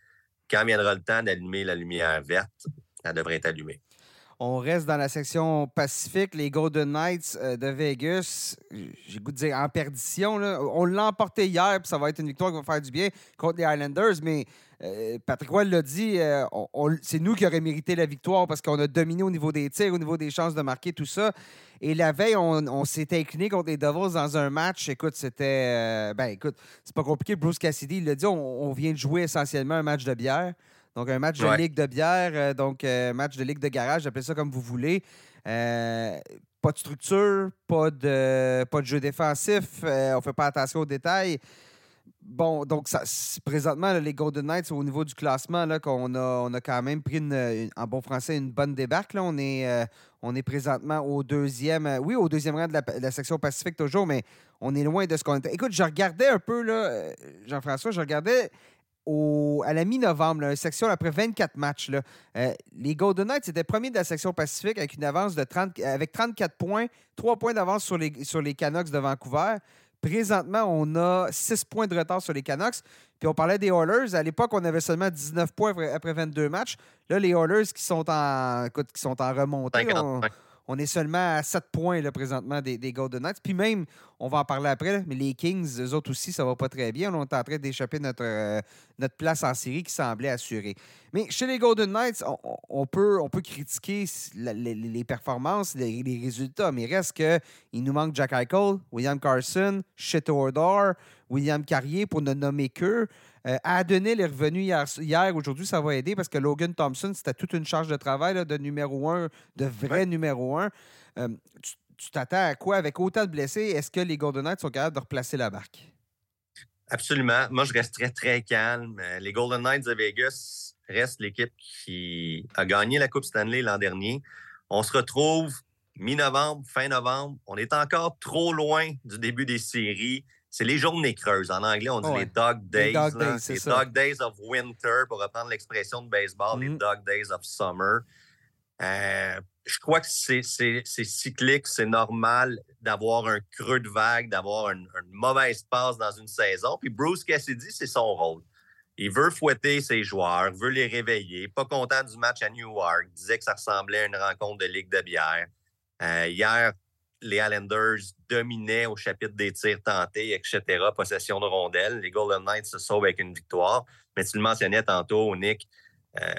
Quand viendra le temps d'allumer la lumière verte, elle devrait être allumée. On reste dans la section Pacifique, les Golden Knights euh, de Vegas. J'ai goût de dire en perdition. On l'a emporté hier, puis ça va être une victoire qui va faire du bien contre les Islanders. Mais euh, Patrick Roy l'a dit, euh, c'est nous qui aurions mérité la victoire parce qu'on a dominé au niveau des tirs, au niveau des chances de marquer, tout ça. Et la veille, on, s'était incliné contre les Devils dans un match. Écoute, c'était. ben, écoute, c'est pas compliqué. Bruce Cassidy, il l'a dit, on vient de jouer essentiellement un match de bière. Donc, un match de ligue de bière, euh, donc euh, match de ligue de garage, appelez ça comme vous voulez. Euh, pas de structure, pas de, pas de jeu défensif, on fait pas attention aux détails. Bon, donc ça, présentement, les Golden Knights, au niveau du classement, qu'on a, on a quand même pris, en bon français, une bonne débarque. Là. On, est, présentement au deuxième, oui, au deuxième rang de la, section Pacifique toujours, mais on est loin de ce qu'on était. Écoute, je regardais un peu, Jean-François, je regardais à la mi-novembre, section après 24 matchs. Euh, les Golden Knights étaient premiers de la section Pacifique avec une avance de 30, avec 34 points, 3 points d'avance sur les, sur les Canucks de Vancouver. Présentement, on a 6 points de retard sur les Canucks. Puis on parlait des Oilers. À l'époque, on avait seulement 19 points après 22 matchs. Là, les Oilers qui sont en, qui sont en remontée on est seulement à 7 points présentement des, Golden Knights. Puis même, on va en parler après, mais les Kings, eux autres aussi, ça va pas très bien. On est en train d'échapper notre, euh, notre place en série qui semblait assurée. Mais chez les Golden Knights, on, peut, on critiquer les, performances, les, résultats, mais il reste qu'il nous manque Jack Eichel, William Carson, Shit William Carrier, pour ne nommer qu'eux. Euh, Adonil est revenu hier. hier Aujourd'hui, ça va aider parce que Logan Thompson, c'était toute une charge de travail de numéro un, de vrai numéro un. Euh, tu t'attends à quoi? Avec autant de blessés? Est-ce que les Golden Knights sont capables de replacer la barque? Absolument. Moi, je resterais très calme. Euh, les Golden Knights de Vegas restent l'équipe qui a gagné la Coupe Stanley l'an dernier. On se retrouve mi-novembre, fin novembre. On est encore trop loin du début des séries c'est les journées creuses. En anglais, on dit les dog days. Les dog days, les dog days of winter, pour reprendre l'expression de baseball, les mm. dog days of summer. Euh, je crois que c'est cyclique, c'est normal d'avoir un creux de vague, d'avoir une, mauvaise passe dans une saison. Puis Bruce Cassidy, c'est son rôle. Il veut fouetter ses joueurs, veut les réveiller. Pas content du match à Newark. disait que ça ressemblait à une rencontre de Ligue de bière. Euh, hier, les Islanders dominaient au chapitre des tirs tentés, etc., possession de rondelles. Les Golden Knights se sauvent avec une victoire. Mais tu le mentionnais tantôt, Nick, euh,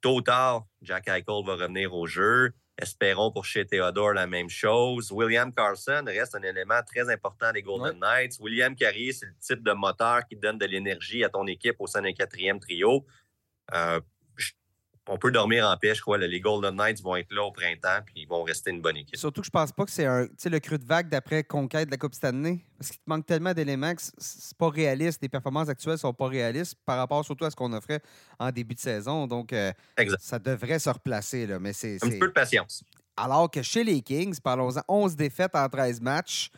tôt ou tard, Jack Eichel va revenir au jeu. Espérons pour chez Theodore la même chose. William Carlson reste un élément très important des Golden Knights. William Carrier, c'est le type de moteur qui donne de l'énergie à ton équipe au sein d'un quatrième trio. Euh, on peut dormir en paix, je crois. Les Golden Knights vont être là au printemps puis ils vont rester une bonne équipe. Surtout que je pense pas que c'est un, le creux de vague d'après conquête de la Coupe Stanley. Parce qu'il te manque tellement d'éléments que c'est pas réaliste. Les performances actuelles sont pas réalistes par rapport surtout à ce qu'on offrait en début de saison. Donc, euh, ça devrait se replacer. Là, mais c'est, un peu de patience. Alors que chez les Kings, parlons-en, 11 défaites en 13 matchs.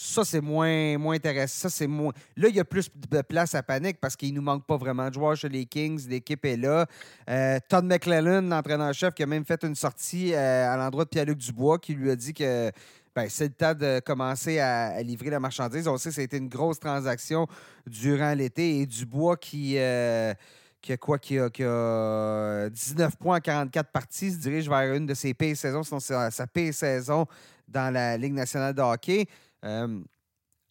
Ça, c'est moins, moins intéressant. Ça, c'est moins... Là, il y a plus de place à panique parce qu'il nous manque pas vraiment de joueurs chez les Kings. L'équipe est là. Euh, Todd McClellan, l'entraîneur-chef, qui a même fait une sortie euh, à l'endroit de Pierre-Luc Dubois, qui lui a dit que ben, c'est le temps de commencer à, livrer la marchandise. On sait que ça a été une grosse transaction durant l'été. Et Dubois qui... Euh, qui a quoi, qui a, 19 points en 44 parties, se dirige vers une de ses pires saisons, sinon sa, sa pire saison dans la Ligue nationale de hockey. Euh,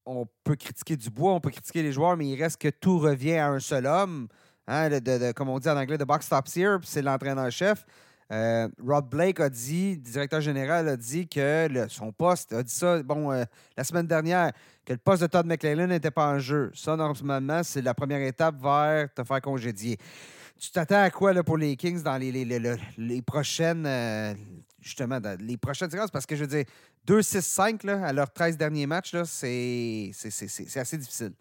on peut critiquer Dubois, on peut critiquer les joueurs, mais il reste que tout revient à un seul homme. Hein, de, comme on dit en anglais, de box stops here, c'est l'entraîneur-chef. Euh, Rod Blake a dit, directeur général a dit que son poste, a dit ça, euh, la semaine dernière, que le poste de Todd McLellan n'était pas en jeu. Ça, normalement, c'est la première étape vers te faire congédier. Tu t'attends à quoi pour les Kings dans les, les, prochaines, justement, les prochaines séquences? Parce que je veux dire, 2-6-5 à leurs 13 derniers matchs, c'est assez difficile.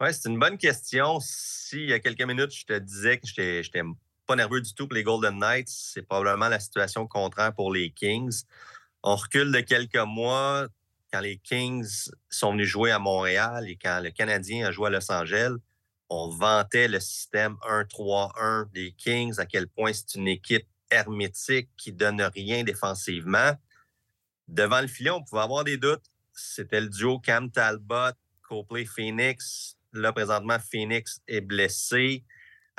Oui, c'est une bonne question. Si il y a quelques minutes, je te disais que je n'étais pas nerveux du tout pour les Golden Knights, c'est probablement la situation contraire pour les Kings. On recule de quelques mois quand les Kings sont venus jouer à Montréal et quand le Canadien a joué à Los Angeles. On vantait le système 1-3-1 des Kings, à quel point c'est une équipe hermétique qui donne rien défensivement. Devant le filet, on pouvait avoir des doutes. C'était le duo Cam Talbot, Copley Phoenix. Là, présentement, Phoenix est blessé.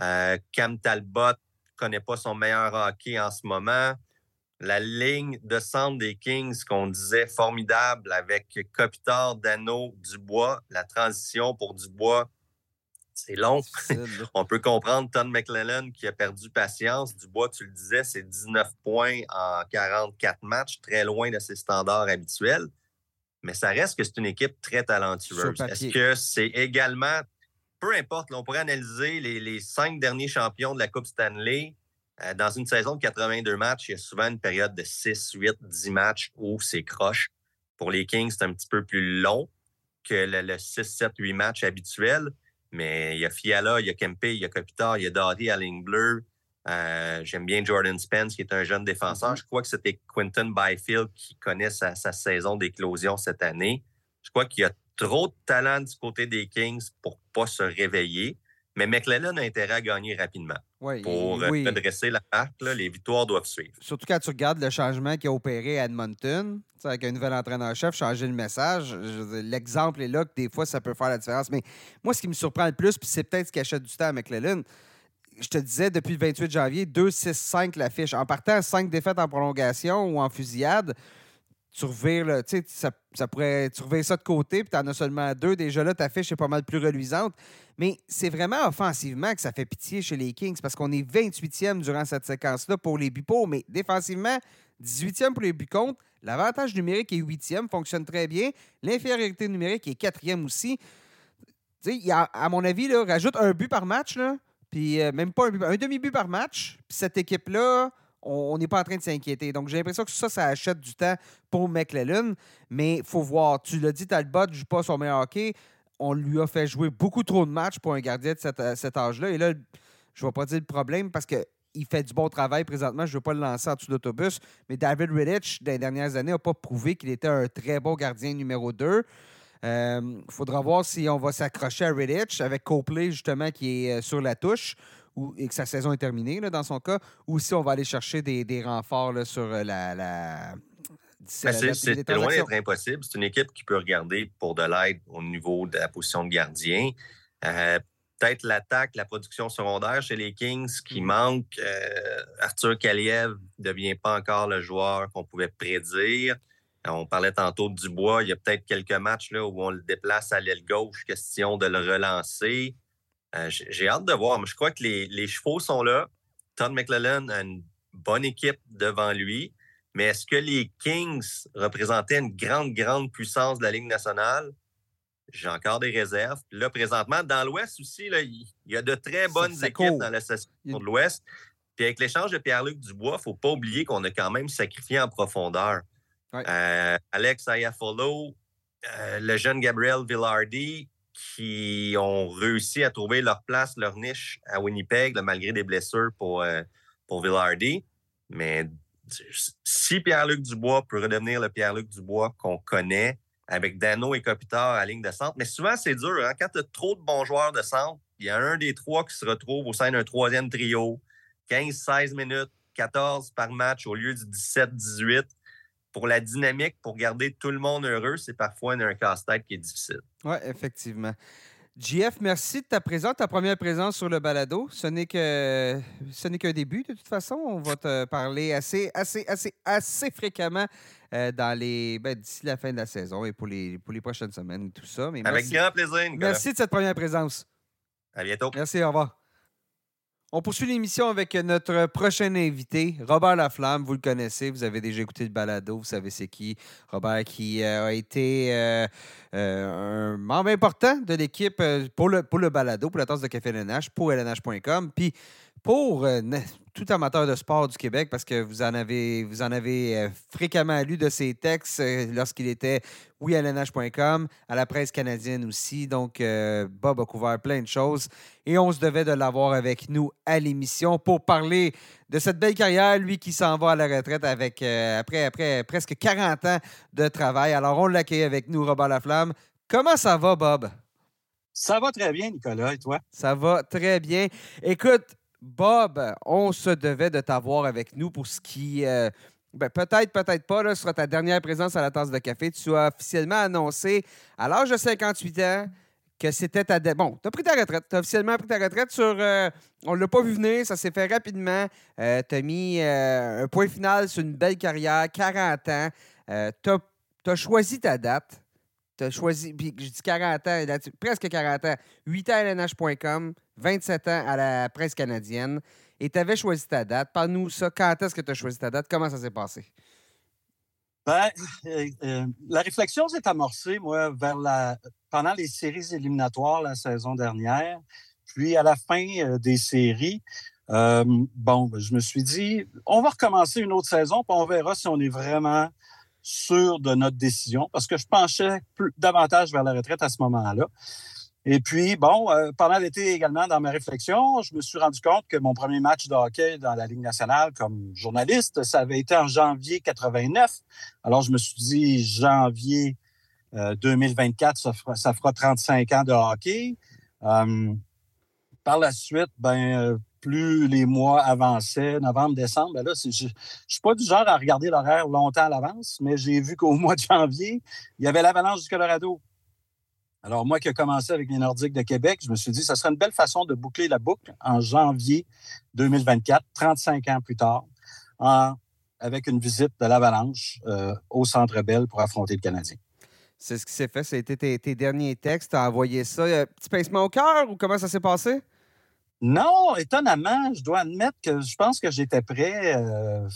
Euh, Cam Talbot connaît pas son meilleur hockey en ce moment. La ligne de centre des Kings qu'on disait formidable avec Kopitar, Dano, Dubois. La transition pour Dubois c'est long. [laughs] On peut comprendre Tom McLennan qui a perdu patience. Dubois, tu le disais, c'est 19 points en 44 matchs, très loin de ses standards habituels. Mais ça reste que c'est une équipe très talentueuse. Est-ce que c'est également, peu importe, on pourrait analyser les, cinq derniers champions de la Coupe Stanley. Euh, dans une saison de 82 matchs, il y a souvent une période de 6, 8, 10 matchs où c'est croche. Pour les Kings, c'est un petit peu plus long que le, le 6, 7, 8 matchs habituels. Mais il y a Fiala, il y a Kempe, il y a Kopitar, il y a Dottie à ligne bleue. Euh, j'aime bien Jordan Spence, qui est un jeune défenseur. Mm-hmm. Je crois que c'était Quinton Byfield qui connaît sa, saison d'éclosion cette année. Je crois qu'il y a trop de talent du côté des Kings pour pas se réveiller. Mais McLellan a intérêt à gagner rapidement. pour euh, redresser la marque, les victoires doivent suivre. Surtout quand tu regardes le changement qui a opéré à Edmonton, avec un nouvel entraîneur-chef, changer le message. L'exemple est là que des fois, ça peut faire la différence. Mais moi, ce qui me surprend le plus, puis c'est peut-être ce qui achète du temps à McLellan, je te disais, depuis le 28 janvier, 2-6-5 l'affiche. En partant, 5 défaites en prolongation ou en fusillade, tu revires, tu sais, ça, ça, pourrait, tu ça de côté, puis tu en as seulement deux. Déjà là, ta fiche est pas mal plus reluisante. Mais c'est vraiment offensivement que ça fait pitié chez les Kings parce qu'on est 28e durant cette séquence-là pour les buts mais défensivement, 18e pour les buts. L'avantage numérique est 8e, fonctionne très bien. L'infériorité numérique est 4e aussi. Tu sais, à mon avis, là, rajoute un but par match, là, puis euh, même pas un, un demi-but par match. Puis cette équipe-là, on n'est pas en train de s'inquiéter. Donc, j'ai l'impression que ça, ça achète du temps pour McLellan. Mais faut voir. Tu l'as dit, Talbot ne joue pas son meilleur hockey. On lui a fait jouer beaucoup trop de matchs pour un gardien de cet, cet âge-là. Et là, je ne vais pas dire le problème parce que il fait du bon travail présentement. Je ne veux pas le lancer en dessous d'autobus. Mais David Riddich, dans les dernières années, n'a pas prouvé qu'il était un très bon gardien numéro 2. Il euh, faudra voir si on va s'accrocher à Riddich avec Copley, justement, qui est euh, sur la touche et que sa saison est terminée dans son cas, ou si on va aller chercher des, renforts sur euh, la. la... Ben, c'est loin d'être impossible. C'est une équipe qui peut regarder pour de l'aide au niveau de la position de gardien. Euh, peut-être l'attaque, la production secondaire chez les Kings qui mm. manque. Euh, Arthur Kaliev ne devient pas encore le joueur qu'on pouvait prédire. On parlait tantôt de Dubois. Il y a peut-être quelques matchs là, où on le déplace à l'aile gauche, question de le relancer. Euh, j'ai hâte de voir. Je crois que les, chevaux sont là. Todd McClellan a une bonne équipe devant lui. Mais est-ce que les Kings représentaient une grande, grande puissance de la Ligue nationale? J'ai encore des réserves. Là, présentement, dans l'Ouest aussi, il y a de très bonnes équipes dans la session de l'Ouest. Puis avec l'échange de Pierre-Luc Dubois, il ne faut pas oublier qu'on a quand même sacrifié en profondeur. Euh, Alex Ayafolo, euh, le jeune Gabriel Villardi, qui ont réussi à trouver leur place, leur niche à Winnipeg, malgré des blessures pour, euh, pour Villardy. Mais si Pierre-Luc Dubois peut redevenir le Pierre-Luc Dubois qu'on connaît, avec Dano et Kopitar à ligne de centre, mais souvent c'est dur. Hein? Quand tu as trop de bons joueurs de centre, il y a un des trois qui se retrouve au sein d'un troisième trio, 15-16 minutes, 14 par match au lieu du 17-18 pour la dynamique, pour garder tout le monde heureux, c'est parfois un casse-tête qui est difficile. Oui, effectivement. JF, merci de ta présence, ta première présence sur le balado. Ce n'est que ce n'est qu'un début de toute façon. On va te parler assez, assez, assez, assez fréquemment euh, dans les ben, d'ici la fin de la saison et pour les, pour les prochaines semaines et tout ça. Mais Avec grand plaisir. Merci de cette première présence. À bientôt. Merci, au revoir. On poursuit l'émission avec notre prochain invité, Robert Laflamme. Vous le connaissez, vous avez déjà écouté le balado, vous savez c'est qui. Robert qui euh, a été euh, euh, un membre important de l'équipe pour le, pour balado, pour la tasse de café LNH, pour lnh.com. Puis pour tout amateur de sport du Québec, parce que vous en avez, vous en avez fréquemment lu de ses textes lorsqu'il était, oui, à lnh.com, à la presse canadienne aussi. Donc, Bob a couvert plein de choses et on se devait de l'avoir avec nous à l'émission pour parler de cette belle carrière, lui qui s'en va à la retraite avec, après, après presque 40 ans de travail. Alors, on l'accueille avec nous, Robert Laflamme. Comment ça va, Bob? Ça va très bien, Nicolas, et toi? Ça va très bien. Écoute, Bob, on se devait de t'avoir avec nous pour ce qui. Euh, ben, peut-être, peut-être pas, là, sera ta dernière présence à la tasse de café. Tu as officiellement annoncé à l'âge de 58 ans que c'était ta. Bon, tu as pris ta retraite. Tu as officiellement pris ta retraite sur. Euh, on l'a pas vu venir, ça s'est fait rapidement. Euh, tu as mis un point final sur une belle carrière, 40 ans. tu as, choisi ta date. Tu as choisi. Puis je dis 40 ans, presque 40 ans. 8 ans à LNH.com. 27 ans à la presse canadienne et tu avais choisi ta date. Parle-nous ça. Quand est-ce que tu as choisi ta date? Comment ça s'est passé? Ben, euh, euh, la réflexion s'est amorcée, moi, vers la, pendant les séries éliminatoires la saison dernière. Puis à la fin euh, des séries, bon, ben, je me suis dit, on va recommencer une autre saison, puis on verra si on est vraiment sûr de notre décision, parce que je penchais plus, davantage vers la retraite à ce moment-là. Et puis, bon, euh, pendant l'été également, dans ma réflexion, je me suis rendu compte que mon premier match de hockey dans la Ligue nationale comme journaliste, ça avait été en janvier 89. Alors, je me suis dit, janvier 2024, euh, ça fera, ça fera 35 ans de hockey. Euh, par la suite, ben, plus les mois avançaient, novembre, décembre, ben là, je ne suis pas du genre à regarder l'horaire longtemps à l'avance, mais j'ai vu qu'au [laughs] mois de janvier, il y avait l'avalanche du Colorado. Alors, moi qui ai commencé avec les Nordiques de Québec, je me suis dit, ça serait une belle façon de boucler la boucle en janvier 2024, 35 ans plus tard, avec une visite de l'Avalanche euh, au Centre Bell pour affronter le Canadien. C'est ce qui s'est fait. Ça a été tes, derniers textes. Tu as envoyé ça. Euh, petit pincement au cœur ou comment ça s'est passé? Non, étonnamment, je dois admettre que je pense que j'étais prêt. Euh,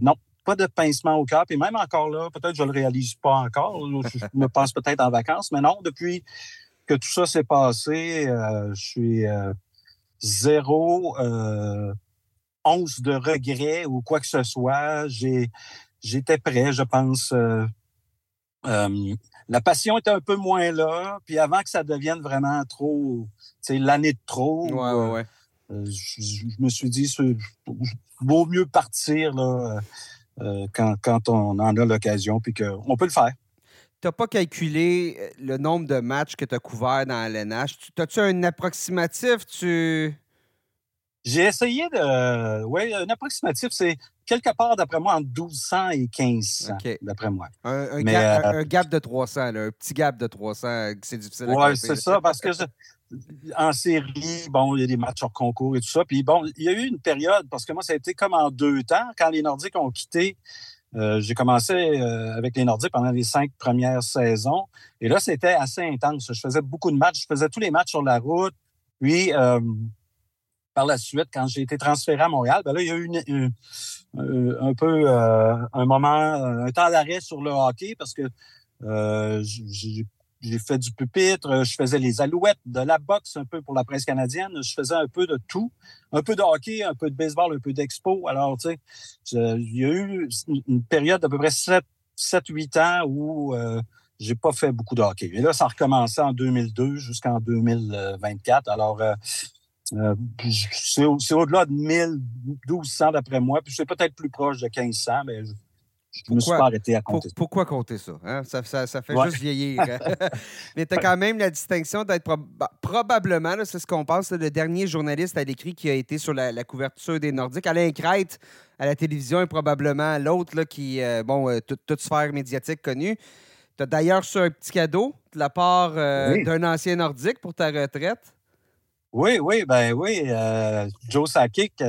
non, pas de pincement au cœur. Et même encore là, peut-être je ne le réalise pas encore. Je me pense peut-être en vacances, mais non, depuis que tout ça s'est passé, euh, je suis euh, zéro once de regret ou quoi que ce soit. J'étais prêt, je pense. la passion était un peu moins là. Puis avant que ça devienne vraiment trop l'année de trop. Euh, euh, je, me suis dit, vaut mieux partir là, euh, quand, on en a l'occasion, puis qu'on peut le faire. Tu n'as pas calculé le nombre de matchs que tu as couverts dans l'NH. As-tu un approximatif? Tu... J'ai essayé de. Oui, un approximatif, c'est quelque part, d'après moi, entre 1200 et 1500, d'après moi. Un, gap, de 300, un petit gap de 300, c'est difficile à Oui, c'est ça, parce que en série, bon, il y a des matchs hors concours et tout ça. Puis bon, il y a eu une période, parce que moi, ça a été comme en deux temps. Quand les Nordiques ont quitté, euh, j'ai commencé euh, avec les Nordiques pendant les cinq premières saisons. Et là, c'était assez intense. Je faisais beaucoup de matchs. Je faisais tous les matchs sur la route. Puis, euh, par la suite, quand j'ai été transféré à Montréal, ben là, il y a eu un peu un moment, un temps d'arrêt sur le hockey parce que j'ai j'ai fait du pupitre, euh, je faisais les alouettes, de la boxe un peu pour la presse canadienne. Je faisais un peu de tout. Un peu de hockey, un peu de baseball, un peu d'expo. Alors, tu sais, il y a eu une période d'à peu près 7-8 ans où euh, j'ai pas fait beaucoup de hockey. Et là, ça a recommencé en 2002 jusqu'en 2024. Alors, euh, euh, c'est au-delà de 1200 d'après moi. Puis c'est peut-être plus proche de 1500, mais je ne me suis pas arrêté à compter. pourquoi compter ça? Hein? Ça, ça, fait juste vieillir. [laughs] Hein? Mais tu as quand même la distinction d'être bah, probablement, c'est ce qu'on pense, le dernier journaliste à l'écrit qui a été sur la, couverture des Nordiques. Alain Crête, à la télévision, est probablement l'autre qui, euh, bon, euh, toute, sphère médiatique connue. Tu as d'ailleurs reçu un petit cadeau de la part euh, d'un ancien Nordique pour ta retraite. Oui, oui, ben oui. Joe Sakic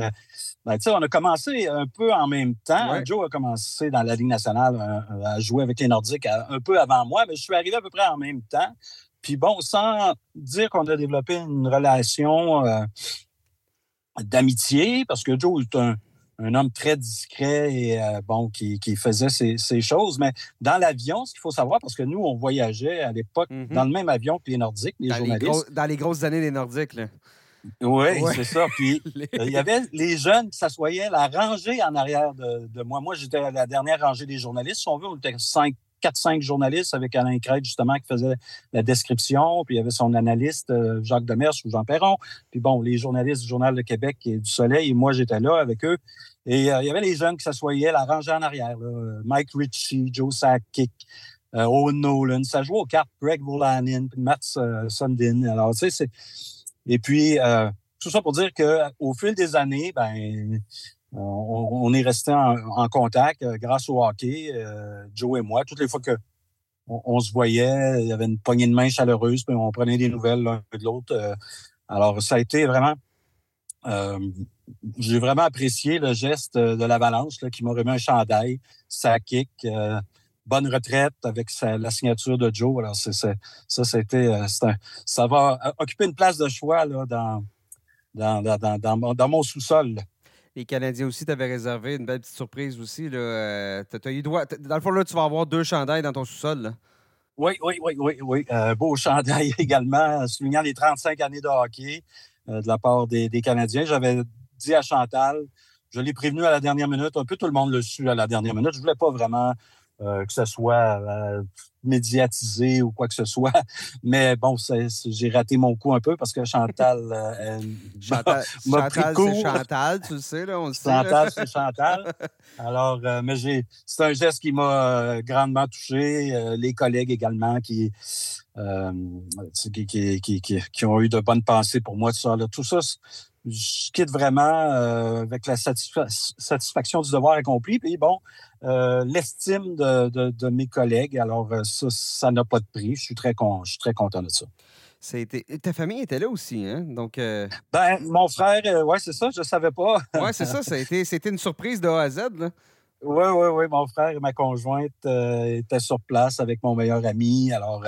ben, on a commencé un peu en même temps. Joe a commencé dans la Ligue nationale euh, à, jouer avec les Nordiques un peu avant moi, mais je suis arrivé à peu près en même temps. Puis bon, sans dire qu'on a développé une relation euh, d'amitié, parce que Joe est un, homme très discret et euh, bon, qui, faisait ces, choses. Mais dans l'avion, ce qu'il faut savoir, parce que nous, on voyageait à l'époque mm-hmm. dans le même avion que les Nordiques, les journalistes. dans les grosses années des Nordiques, là. Oui, c'est ça. Puis [laughs] euh, il y avait les jeunes qui s'assoyaient, la rangée en arrière de, moi. Moi, j'étais à la dernière rangée des journalistes. Si on veut, on était 4-5 journalistes avec Alain Crête, justement, qui faisait la description. Puis il y avait son analyste, euh, Jacques Demers ou Jean Perron. Puis bon, les journalistes du Journal de Québec et du Soleil. Et moi, j'étais là avec eux. Et euh, il y avait les jeunes qui s'assoyaient, la rangée en arrière. Mike Ritchie, Joe Sakic, Owen Nolan. Ça jouait aux cartes Greg Volanin, puis Matt Sundin. Alors, tu sais, c'est et puis, euh, tout ça pour dire qu'au fil des années, ben, on, est resté en, contact euh, grâce au hockey, euh, Joe et moi. Toutes les fois que on, se voyait, il y avait une poignée de main chaleureuse, puis on prenait des nouvelles l'un de l'autre. alors, ça a été vraiment... j'ai vraiment apprécié le geste de l'Avalanche qui m'a remis un chandail, sa kick bonne retraite avec la signature de Joe. Alors, c'est, ça, c'était, euh, ça va occuper une place de choix là, dans, dans, mon sous-sol. Les Canadiens aussi t'avaient réservé une belle petite surprise aussi. Là. Euh, eu droit, dans le fond, là, tu vas avoir deux chandails dans ton sous-sol. Oui, oui, oui, oui, oui. Euh, beau chandail [laughs] également, soulignant les 35 années de hockey de la part des, des Canadiens. J'avais dit à Chantal, je l'ai prévenu à la dernière minute, un peu tout le monde le su à la dernière minute. Je voulais pas vraiment euh, que ce soit euh, médiatisé ou quoi que ce soit. [laughs] Mais bon, j'ai raté mon coup un peu parce que Chantal euh, [laughs] Chantal, Chantal c'est Chantal, tu le sais, là, on le sait. Chantal, c'est Chantal. Alors, mais c'est un geste qui m'a grandement touché. les collègues également qui qui, ont eu de bonnes pensées pour moi, tout ça. Tout ça, je quitte vraiment avec la satisfaction du devoir accompli. Puis bon, l'estime de, mes collègues. Alors, ça, n'a pas de prix. Je suis très, je suis très content de ça. Ta famille était là aussi, hein? Donc, euh, Ben, mon frère, euh, ouais, c'est ça, je ne savais pas. [laughs] oui, c'est ça, c'était une surprise de A à Z, là. Oui, oui, oui. Mon frère et ma conjointe euh, étaient sur place avec mon meilleur ami. Alors,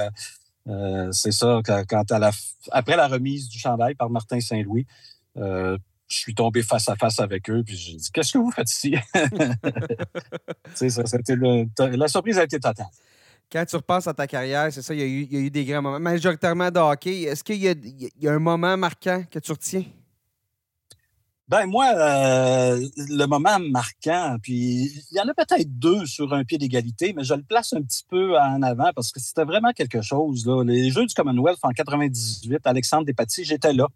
c'est ça, quand, à la, après la remise du chandail par Martin Saint-Louis, je suis tombé face à face avec eux, puis j'ai dit Qu'est-ce que vous faites ici? [laughs] ça, c'était la surprise a été totale quand tu repasses à ta carrière, c'est ça, il y, a eu, des grands moments. Majoritairement de hockey, est-ce qu'il y, a un moment marquant que tu retiens? Ben moi, euh, le moment marquant, puis il y en a peut-être deux sur un pied d'égalité, mais je le place un petit peu en avant parce que c'était vraiment quelque chose. Là. Les Jeux du Commonwealth en 98, Alexandre Despatie, j'étais là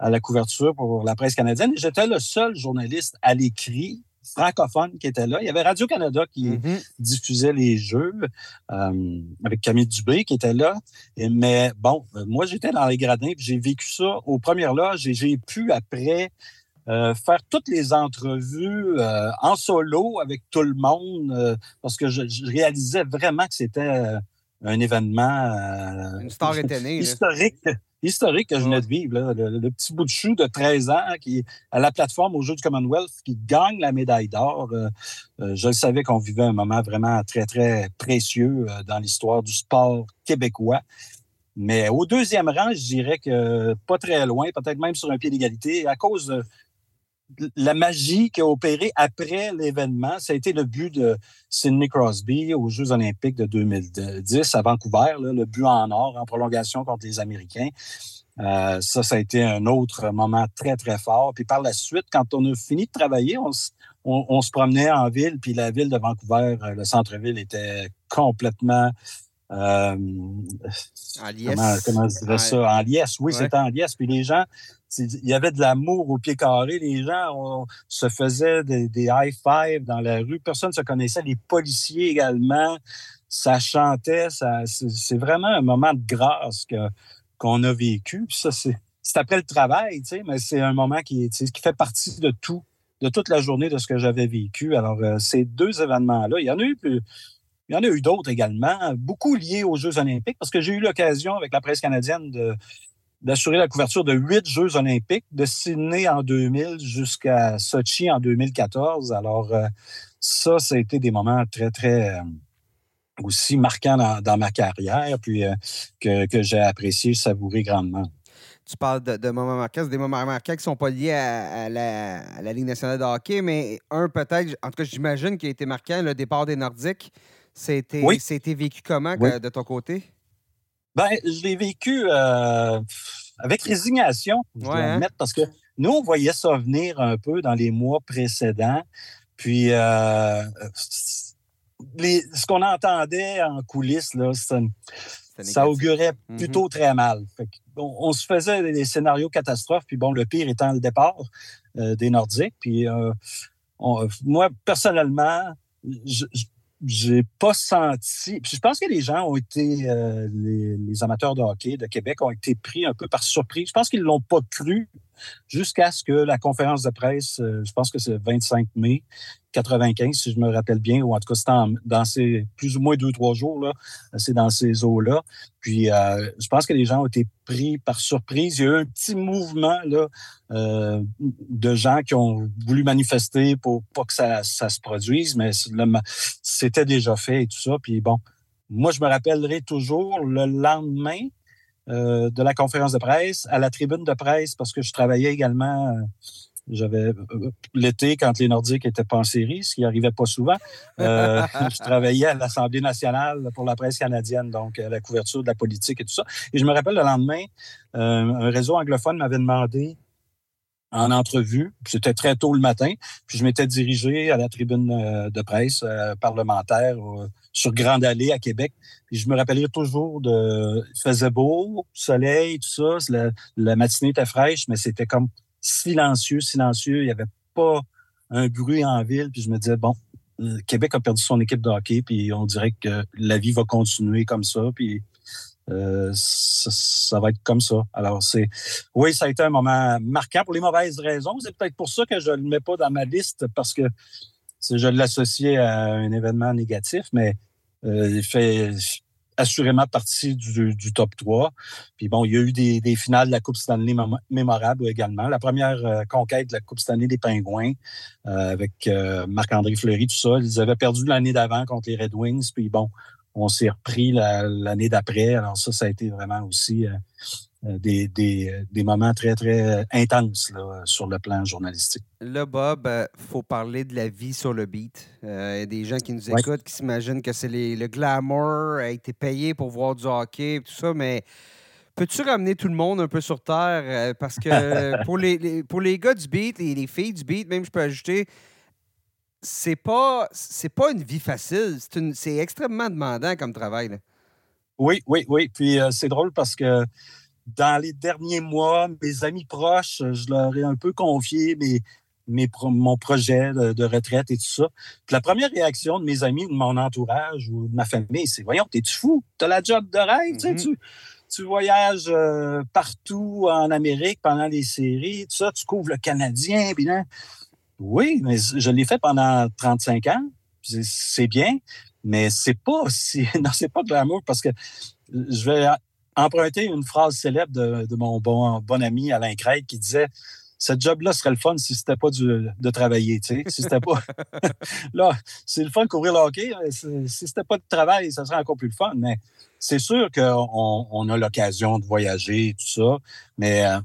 à la couverture pour la presse canadienne. J'étais le seul journaliste à l'écrit francophone qui était là. Il y avait Radio-Canada qui mm-hmm. diffusait les jeux euh, avec Camille Dubé qui était là. mais bon, euh, moi, j'étais dans les gradins j'ai vécu ça aux premières loges et j'ai pu après euh, faire toutes les entrevues en solo avec tout le monde parce que je, réalisais vraiment que c'était un événement Une star [laughs] historique historique que je venais de vivre. Le, petit bout de chou de 13 ans qui à la plateforme au Jeu du Commonwealth qui gagne la médaille d'or. Euh, euh, je le savais qu'on vivait un moment vraiment très, très précieux euh, dans l'histoire du sport québécois. Mais au deuxième rang, je dirais que pas très loin, peut-être même sur un pied d'égalité, à cause la magie qui a opéré après l'événement, ça a été le but de Sidney Crosby aux Jeux olympiques de 2010 à Vancouver, le but en or en prolongation contre les Américains. Euh, ça, ça a été un autre moment très, très fort. Puis par la suite, quand on a fini de travailler, on, se promenait en ville, puis la ville de Vancouver, euh, le centre-ville était complètement... Euh, en liesse. Comment, je dirais ça? En liesse, oui, c'était en liesse. Puis les gens il y avait de l'amour au pied carré. Les gens se faisaient des, high five dans la rue. Personne ne se connaissait. Les policiers également. Ça chantait. c'est vraiment un moment de grâce que, qu'on a vécu. ça, c'est, après le travail, mais c'est un moment qui, qui fait partie de tout, de toute la journée de ce que j'avais vécu. Alors, euh, ces deux événements-là, il y en a eu. Il y en a eu d'autres également, beaucoup liés aux Jeux olympiques, parce que j'ai eu l'occasion avec la presse canadienne de, d'assurer la couverture de huit Jeux olympiques, de Sydney en 2000 jusqu'à Sochi en 2014. Alors, euh, ça, ça a été des moments très, très euh, aussi marquants dans, ma carrière, puis euh, que, j'ai apprécié, savouré grandement. Tu parles de, moments marquants, c'est des moments marquants qui ne sont pas liés à, la, Ligue nationale de hockey, mais un peut-être, en tout cas, j'imagine qui a été marquant, le départ des Nordiques. C'était oui. vécu comment de ton côté? Ben, je l'ai vécu euh, avec résignation, je dois hein? admettre, parce que nous, on voyait ça venir un peu dans les mois précédents. Puis, euh, ce qu'on entendait en coulisses, là, ça, augurait mm-hmm. plutôt très mal. on, se faisait des scénarios catastrophes, puis bon, le pire étant le départ euh, des Nordiques. Puis, moi, personnellement, je, j'ai pas senti. je pense que les gens ont été, euh, les, amateurs de hockey de Québec ont été pris un peu par surprise. Je pense qu'ils l'ont pas cru jusqu'à ce que la conférence de presse, euh, je pense que c'est le 25 mai 95, si je me rappelle bien, ou en tout cas, c'est dans ces plus ou moins deux, trois jours, là, c'est dans ces eaux-là. Puis, euh, je pense que les gens ont été pris par surprise. Il y a eu un petit mouvement là, euh, de gens qui ont voulu manifester pour pas que ça, ça se produise, mais c'était déjà fait et tout ça. Puis bon, moi, je me rappellerai toujours le lendemain, euh, de la conférence de presse à la tribune de presse parce que je travaillais également. Euh, j'avais euh, l'été quand les Nordiques étaient pas en série, ce qui arrivait pas souvent. [laughs] je travaillais à l'Assemblée nationale pour la presse canadienne, donc à la couverture de la politique et tout ça. Et je me rappelle le lendemain, un réseau anglophone m'avait demandé en entrevue. C'était très tôt le matin. Puis je m'étais dirigé à la tribune euh, de presse euh, parlementaire euh, sur Grande Allée à Québec. Puis je me rappellerai toujours de... Il faisait beau, soleil, tout ça. La, la matinée était fraîche, mais c'était comme silencieux, silencieux. Il n'y avait pas un bruit en ville. Puis je me disais, bon, Québec a perdu son équipe de hockey, puis on dirait que la vie va continuer comme ça. Puis euh, ça, va être comme ça. Alors, c'est oui, ça a été un moment marquant pour les mauvaises raisons. C'est peut-être pour ça que je ne le mets pas dans ma liste parce que je l'associais à un événement négatif, mais euh, il fait assurément partie du, top 3. Puis bon, il y a eu des, finales de la Coupe Stanley mémorables également. La première euh, conquête de la Coupe Stanley des Pingouins avec Marc-André Fleury, tout ça. Ils avaient perdu l'année d'avant contre les Red Wings. Puis bon, on s'est repris l'année d'après. Alors ça, ça a été vraiment aussi euh, euh, des, des, moments très, très intenses sur le plan journalistique. Là, Bob, il euh, faut parler de la vie sur le beat. Il y a des gens qui nous écoutent qui s'imaginent que c'est le glamour, a été payé pour voir du hockey, tout ça, mais peux-tu ramener tout le monde un peu sur terre? Parce que [laughs] pour les, pour les gars du beat, les, les filles du beat, même je peux ajouter, c'est pas c'est pas une vie facile. C'est extrêmement demandant comme travail. Oui, oui, oui. Puis euh, c'est drôle parce que dans les derniers mois, mes amis proches, je leur ai un peu confié mes, mon projet de, retraite et tout ça. Puis la première réaction de mes amis, de mon entourage ou de ma famille, c'est Voyons, t'es-tu fou? T'as la job de rêve, mm-hmm. tu, voyages euh, partout en Amérique pendant les séries, tout ça, tu couvres le Canadien, puis là, oui, mais je l'ai fait pendant 35 ans. C'est bien, mais c'est pas aussi. [laughs] Non, c'est pas glamour parce que je vais emprunter une phrase célèbre de, mon bon, bon ami Alain Craig qui disait ce job-là serait le fun si c'était pas de travailler, tu sais. Si c'était pas. [laughs] là, c'est le fun de couvrir le hockey. Si c'était pas de travail, ça serait encore plus le fun. Mais c'est sûr qu'on on a l'occasion de voyager et tout ça. Mais euh,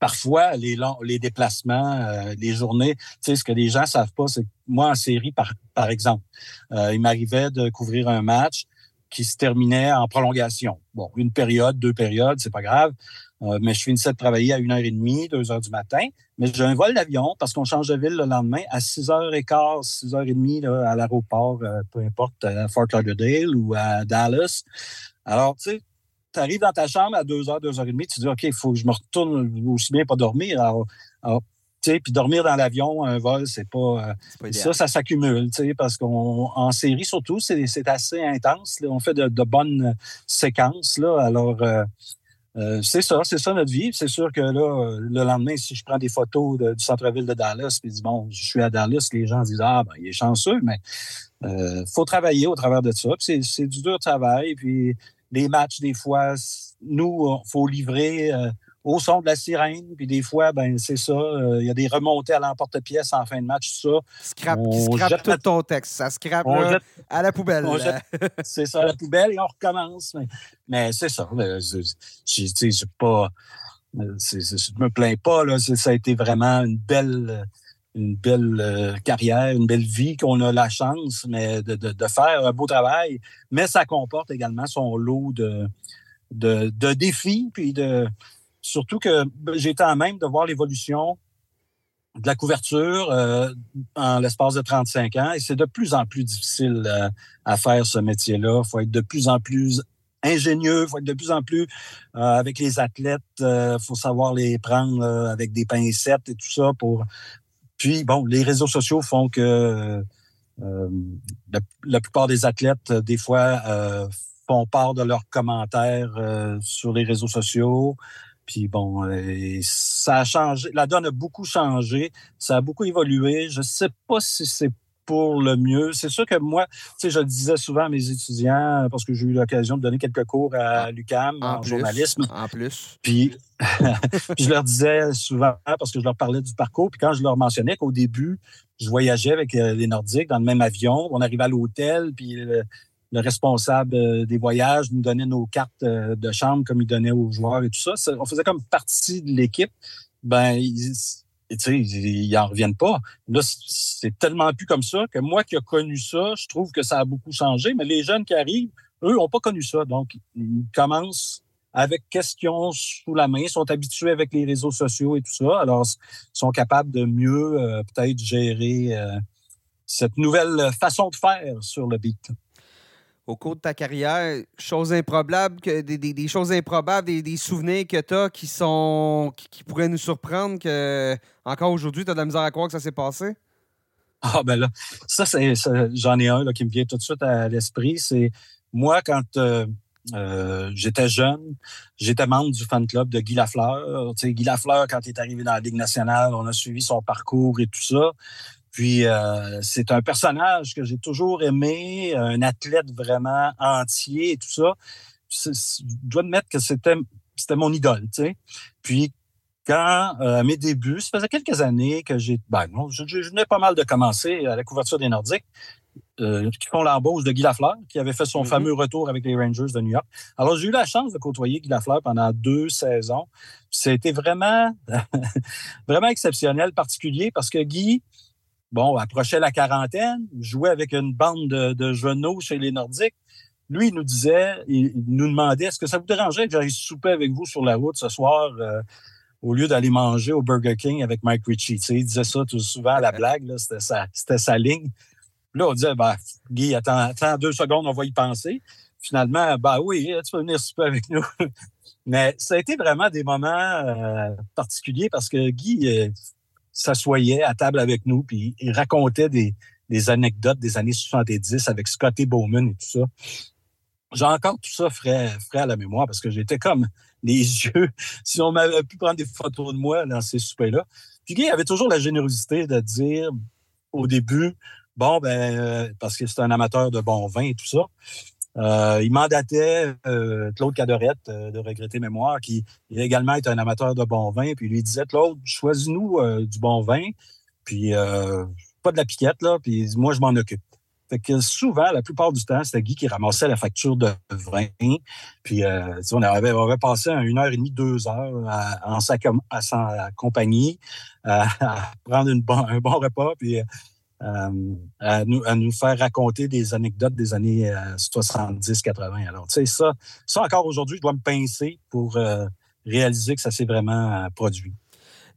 parfois, les, les déplacements, euh, les journées, tu sais, ce que les gens savent pas, c'est que moi, en série, par, par exemple, euh, il m'arrivait de couvrir un match qui se terminait en prolongation. Bon, une période, deux périodes, c'est pas grave. Euh, mais je finissais de travailler à 1h30, 2h du matin. Mais j'ai un vol d'avion parce qu'on change de ville le lendemain à 6h15, 6h30 là, à l'aéroport, peu importe, à Fort Lauderdale ou à Dallas. Alors, tu sais, tu arrives dans ta chambre à 2h, 2h30, tu dis OK, il faut que je me retourne aussi bien pas dormir. Alors, puis dormir dans l'avion, un vol, c'est pas, euh, ça, ça s'accumule, parce qu'en série surtout, c'est assez intense. On fait de, bonnes séquences, là. Alors, euh, euh, c'est ça, c'est ça notre vie. C'est sûr que là, le lendemain, si je prends des photos du centre-ville de Dallas, puis dis bon, je suis à Dallas, les gens disent ah ben il est chanceux, mais il faut travailler au travers de ça. C'est du dur travail, puis les matchs, des fois, nous, il faut livrer euh, au son de la sirène. Puis des fois, ben c'est ça. Euh, il y a des remontées à l'emporte-pièce en fin de match, tout ça. Scrap, on scrape tout ton texte. Ça scrape à la poubelle. c'est ça, à la poubelle, et on recommence. Mais, c'est ça. Je pas. Euh, je me plains pas. Là. Ça a été vraiment une belle une belle euh, carrière, une belle vie qu'on a la chance mais de, faire un beau travail, mais ça comporte également son lot de, de, défis, puis de surtout que j'ai été en même de voir l'évolution de la couverture euh, en l'espace de 35 ans et c'est de plus en plus difficile euh, à faire ce métier-là. Il faut être de plus en plus ingénieux, il faut être de plus en plus avec les athlètes, il faut savoir les prendre avec des pincettes et tout ça pour puis, bon, les réseaux sociaux font que euh, la, plupart des athlètes, euh, des fois, euh, font part de leurs commentaires sur les réseaux sociaux. Puis bon, ça a changé. La donne a beaucoup changé. Ça a beaucoup évolué. Je ne sais pas si c'est pour le mieux. C'est sûr que moi, tu sais, je le disais souvent à mes étudiants, parce que j'ai eu l'occasion de donner quelques cours à ah, l'UCAM en, journalisme. En plus. [laughs] Puis, je leur disais souvent, parce que je leur parlais du parcours, puis quand je leur mentionnais qu'au début, je voyageais avec euh, les Nordiques dans le même avion, on arrivait à l'hôtel, puis le, responsable euh, des voyages nous donnait nos cartes euh, de chambre comme il donnait aux joueurs et tout ça. On faisait comme partie de l'équipe. Ben, tu sais, ils n'en reviennent pas. Là, c'est tellement plus comme ça que moi qui ai connu ça, je trouve que ça a beaucoup changé. Mais les jeunes qui arrivent, eux, n'ont pas connu ça. Donc, ils commencent avec questions sous la main, sont habitués avec les réseaux sociaux et tout ça. Alors, ils sont capables de mieux euh, peut-être gérer euh, cette nouvelle façon de faire sur le beat au cours de ta carrière, choses improbables, des, choses improbables, des, souvenirs que tu as qui sont qui, pourraient nous surprendre que encore aujourd'hui, tu as de la misère à croire que ça s'est passé? Ah ben là, ça, c'est, j'en ai un là, qui me vient tout de suite à l'esprit. C'est moi, quand euh, Euh, j'étais jeune, j'étais membre du fan club de Guy Lafleur. Tu sais, Guy Lafleur, quand il est arrivé dans la Ligue nationale, on a suivi son parcours et tout ça. Puis euh, c'est un personnage que j'ai toujours aimé, un athlète vraiment entier et tout ça. Je dois admettre que c'était c'était mon idole, tu sais. Puis quand, euh, à mes débuts, ça faisait quelques années que j'ai, ben non, je, je, venais pas mal de commencer à la couverture des Nordiques, euh, qui font l'embauche de Guy Lafleur, qui avait fait son mm-hmm. fameux retour avec les Rangers de New York. Alors, j'ai eu la chance de côtoyer Guy Lafleur pendant deux saisons. C'était vraiment, [laughs] vraiment exceptionnel, particulier, parce que Guy, bon, approchait la quarantaine, jouait avec une bande de, de genoux chez les Nordiques. Lui, il nous disait, il, nous demandait, est-ce que ça vous dérangeait que j'aille souper avec vous sur la route ce soir? Euh, au lieu d'aller manger au Burger King avec Mike Ritchie? Tu sais, il disait ça tout souvent à la blague, c'était sa, sa, ligne. Là, on disait, ben, Guy, attends, attends, deux secondes, on va y penser. Finalement, ben oui, tu peux venir souper avec nous. [laughs] Mais ça a été vraiment des moments euh, particuliers parce que Guy euh, s'assoyait à table avec nous, puis il racontait des, anecdotes des années 70 avec Scotty Bowman et tout ça. J'ai encore tout ça frais, frais à la mémoire parce que j'étais comme les [laughs] yeux. Si on m'avait pu prendre des photos de moi dans ces soupers-là. Puis Guy avait toujours la générosité de dire au début, bon, ben, euh, parce que c'est un amateur de bon vin et tout ça, euh, il mandatait euh, Claude Cadorette de Regretter Mémoire, qui également est un amateur de bon vin, puis lui disait Claude, choisis-nous du bon vin, puis pas de la piquette, là, puis moi, je m'en occupe. Fait que souvent, la plupart du temps, c'était Guy qui ramassait la facture de vin. Puis, euh, on, avait, on avait passé une heure et demie, deux heures à, en sa, compagnie, à, prendre bon, un bon repas, puis euh, à, nous, faire raconter des anecdotes des années 70-80. Euh, Alors, tu sais, ça, ça encore aujourd'hui, je dois me pincer pour euh, réaliser que ça s'est vraiment produit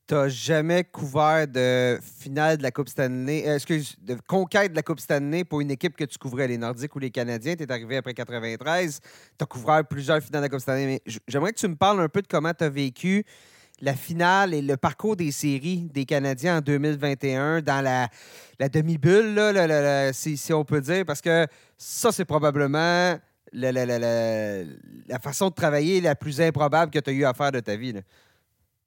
tu n'as jamais couvert de finale de la Coupe Stanley, excuse, de conquête de la Coupe Stanley pour une équipe que tu couvrais, les Nordiques ou les Canadiens? Tu es arrivé après 93. Tu as couvert plusieurs finales de la Coupe Stanley. Mais j'aimerais que tu me parles un peu de comment tu as vécu la finale et le parcours des séries des Canadiens en 2021 dans la, demi-bulle, si, on peut dire, parce que ça, c'est probablement la, façon de travailler la plus improbable que tu as eu à faire de ta vie.